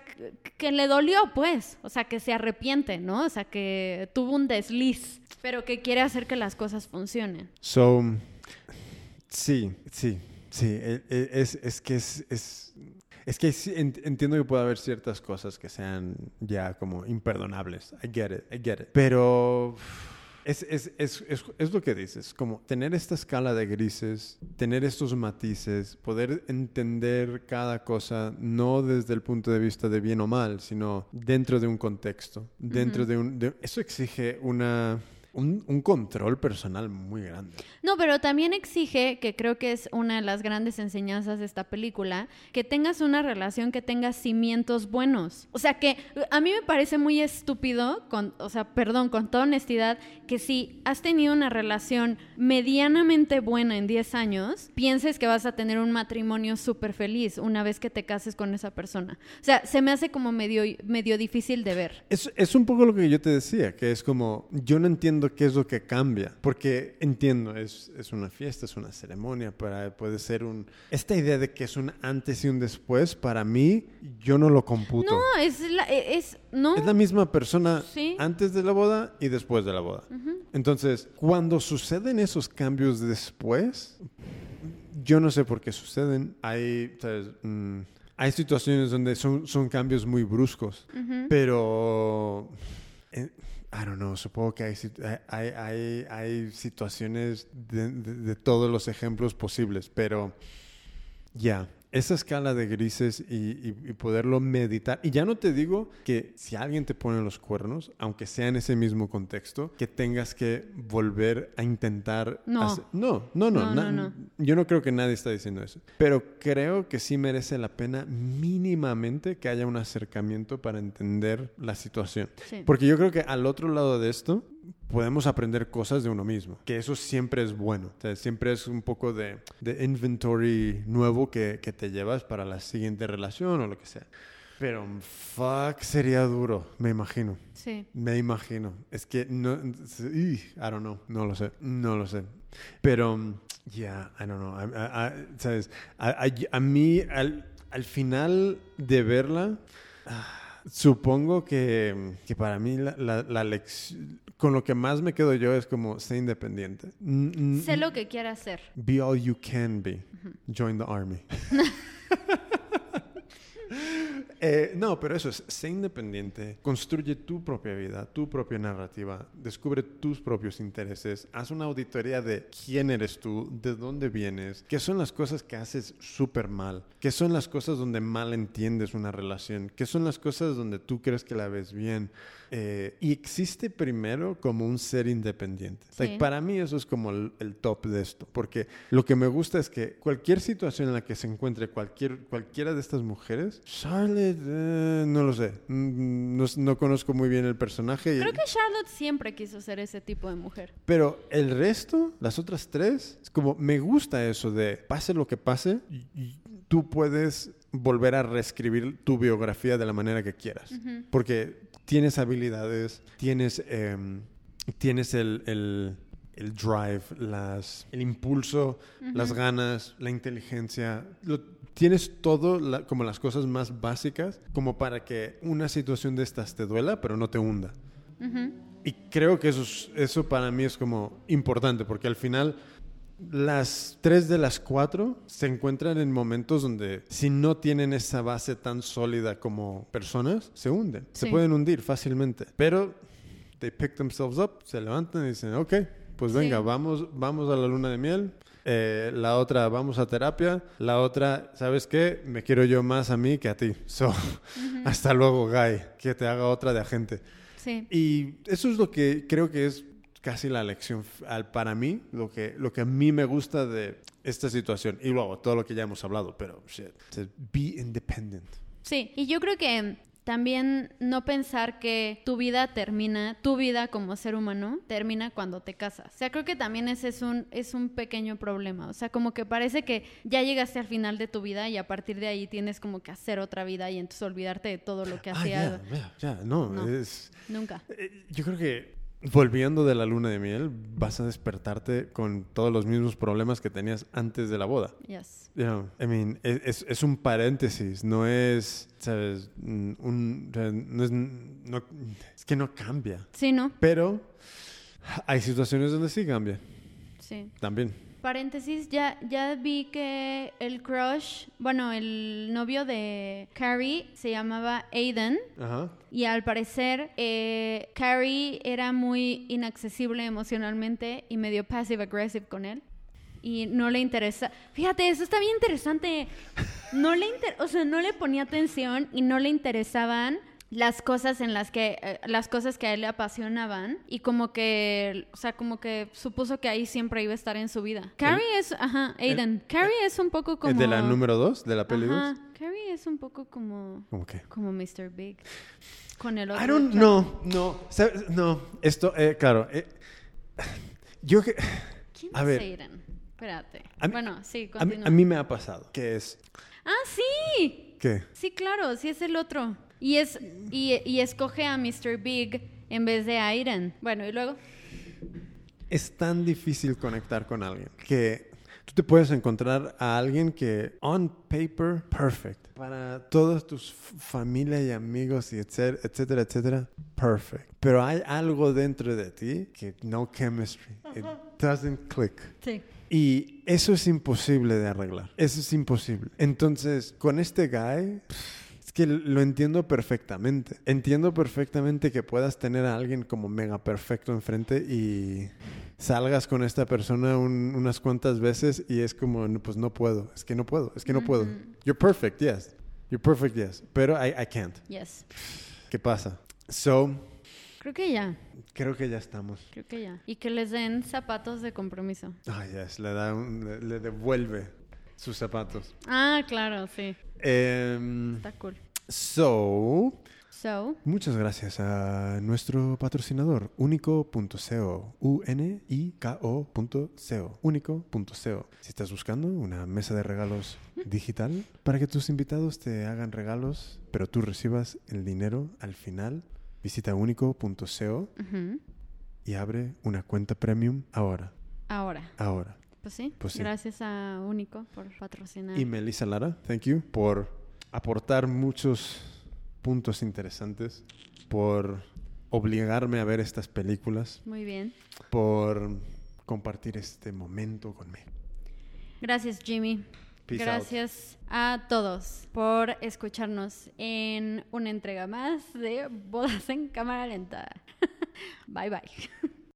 que, le dolió, pues. O sea, que se arrepiente, ¿no? O sea, que tuvo un desliz, pero que quiere hacer que las cosas funcionen. So, sí, sí, sí. e- e- Es, es que es, es que entiendo que puede haber ciertas cosas que sean ya como imperdonables. I get it, I get it. Pero es, es, es, es, lo que dices, como tener esta escala de grises, tener estos matices, poder entender cada cosa no desde el punto de vista de bien o mal, sino dentro de un contexto, dentro de un... de- eso exige una... Un, un control personal muy grande. No, pero también exige, que creo que es una de las grandes enseñanzas de esta película, que tengas una relación que tenga cimientos buenos. O sea, que a mí me parece muy estúpido, con, o sea, perdón, con toda honestidad, que si has tenido una relación medianamente buena en 10 años, pienses que vas a tener un matrimonio súper feliz una vez que te cases con esa persona. O sea, se me hace como medio, medio difícil de ver. Es, es un poco lo que yo te decía, que es como, yo no entiendo qué es lo que cambia, porque entiendo, es, es una fiesta, es una ceremonia, para, puede ser un... Esta idea de que es un antes y un después, para mí, yo no lo computo. No, es la, es, no. Es la misma persona Sí. antes de la boda y después de la boda. Entonces, cuando suceden esos cambios después, yo no sé por qué suceden. Hay, ¿sabes? Mm, hay situaciones donde son, son cambios muy bruscos, pero... eh, I don't know, supongo que hay, hay, hay, hay situaciones de- de todos los ejemplos posibles, pero ya, esa escala de grises y, y- y poderlo meditar. Y ya no te digo que si alguien te pone los cuernos, aunque sea en ese mismo contexto, que tengas que volver a intentar... No. hacer- no, no, no, No. Yo no creo que nadie está diciendo eso. Pero creo que sí merece la pena mínimamente que haya un acercamiento para entender la situación. Sí. Porque yo creo que al otro lado de esto podemos aprender cosas de uno mismo, que eso siempre es bueno. O sea, siempre es un poco de, de inventory nuevo que, que te llevas para la siguiente relación o lo que sea. Pero fuck, sería duro, me imagino. Sí. Me imagino. Es que no. I don't know. No lo sé. No lo sé. Pero, yeah, I don't know. I- I- I- ¿Sabes? A, a- a mí, al, al final de verla, ah, supongo que, que para mí la, la, la lección. Con lo que más me quedo yo es como ser independiente. N- n- Sé lo que quiere hacer. Be all you can be. Join the army. Eh, no, pero eso es, sé independiente, construye tu propia vida, tu propia narrativa, descubre tus propios intereses, haz una auditoría de quién eres tú, de dónde vienes, qué son las cosas que haces súper mal, qué son las cosas donde mal entiendes una relación, qué son las cosas donde tú crees que la ves bien. Eh, y existe primero como un ser independiente. Like, para mí eso es como el, el top de esto, porque lo que me gusta es que cualquier situación en la que se encuentre cualquier, cualquiera de estas mujeres, Charlotte, eh, no lo sé, Mm, no, no conozco muy bien el personaje, Creo que Charlotte siempre quiso ser ese tipo de mujer. pero el resto, las otras tres, es como me gusta eso de pase lo que pase, tú puedes volver a reescribir tu biografía de la manera que quieras. Porque tienes habilidades, tienes, em, tienes el, el- el drive, las, el impulso, las ganas, la inteligencia. lo- tienes todo la- como las cosas más básicas como para que una situación de estas te duela, pero no te hunda. Y creo que eso, es- eso para mí es como importante, porque al final las tres de las cuatro se encuentran en momentos donde si no tienen esa base tan sólida como personas, se hunden, se Sí. pueden hundir fácilmente. Pero they pick themselves up, se levantan y dicen, ok, pues venga, Sí. vamos, vamos a la luna de miel. Eh, la otra, vamos a terapia. La otra, ¿sabes qué? Me quiero yo más a mí que a ti. So, hasta luego, Guy. Que te haga otra de agente. Sí. Y eso es lo que creo que es casi la lección al- para mí, lo que, lo que a mí me gusta de esta situación. Y luego todo lo que ya hemos hablado, pero shit. Be independent. Sí, y yo creo que también no pensar que tu vida termina, tu vida como ser humano termina cuando te casas. O sea, creo que también ese es un, es un pequeño problema. O sea, como que parece que ya llegaste al final de tu vida y a partir de ahí tienes como que hacer otra vida y entonces olvidarte de todo lo que Ah, hacías. ya, ya, ya, no, No. es... Nunca. Eh, Yo creo que volviendo de la luna de miel, vas a despertarte con todos los mismos problemas que tenías antes de la boda. Yes. I mean, es, es- es un paréntesis, no es, ¿sabes? Mm, Un, no es, no- es que no cambia. Sí, ¿no? Pero hay situaciones donde sí cambia, Sí. también. Paréntesis, ya, ya vi que el crush, bueno, el novio de Carrie se llamaba Aiden. Ajá. Y al parecer, eh, Carrie era muy inaccesible emocionalmente y medio passive aggressive con él. Y no le interesa. Fíjate, eso está bien interesante. No le inter- o sea, no le ponía atención y no le interesaban las cosas en las que eh, las cosas que a él le apasionaban y como que o sea como que supuso que ahí siempre iba a estar en su vida Carrie es ajá Aiden Carrie es un poco como ¿De la número dos? ¿De la peli Ajá, 2? Carrie es un poco como ¿Cómo que? como Mr. Big. Con el otro. I don't know, no, ¿sabes? no, esto, eh, claro, eh, yo que, ¿Quién A es ver. Aiden? Espérate. A mí- bueno, sí, a mí, continúa. a mí me ha pasado, que es, Ah, sí. ¿qué? Sí, claro, sí es el otro. Y es y, y escoge a Mr. Big en vez de a Aiden. Bueno, y luego. es tan difícil conectar con alguien que tú te puedes encontrar a alguien que on paper perfect para todos tus familia y amigos y etcétera etcétera etcétera perfect pero hay algo dentro de ti que no chemistry it doesn't click Sí. y eso es imposible de arreglar eso es imposible entonces con este guy es que lo entiendo perfectamente. Entiendo perfectamente que puedas tener a alguien como mega perfecto enfrente y salgas con esta persona un- unas cuantas veces y es como, "No, pues no puedo, es que no puedo, es que no puedo. You're perfect, yes. You're perfect, yes. Pero I, I can't. Yes. ¿Qué pasa? So, Creo que ya. creo que ya estamos. Creo que ya. Y que les den zapatos de compromiso. Ah, yes, le, da un- le, le devuelve sus zapatos. Ah, claro, sí. Em, Está cool. so, So, Muchas gracias a nuestro patrocinador, único.co, U-N-I-K-O.co, único.co. Si estás buscando una mesa de regalos digital para que tus invitados te hagan regalos, pero tú recibas el dinero al final, visita único.co y abre una cuenta premium ahora, ahora. ahora. Pues sí. Pues sí. Gracias a Único por patrocinar. Y Melissa Lara, thank you por aportar muchos puntos interesantes, por obligarme a ver estas películas. Muy bien. por compartir este momento conmigo. Gracias, Jimmy. Peace Gracias a todos por escucharnos en una entrega más de Bodas en Cámara Lenta. bye bye.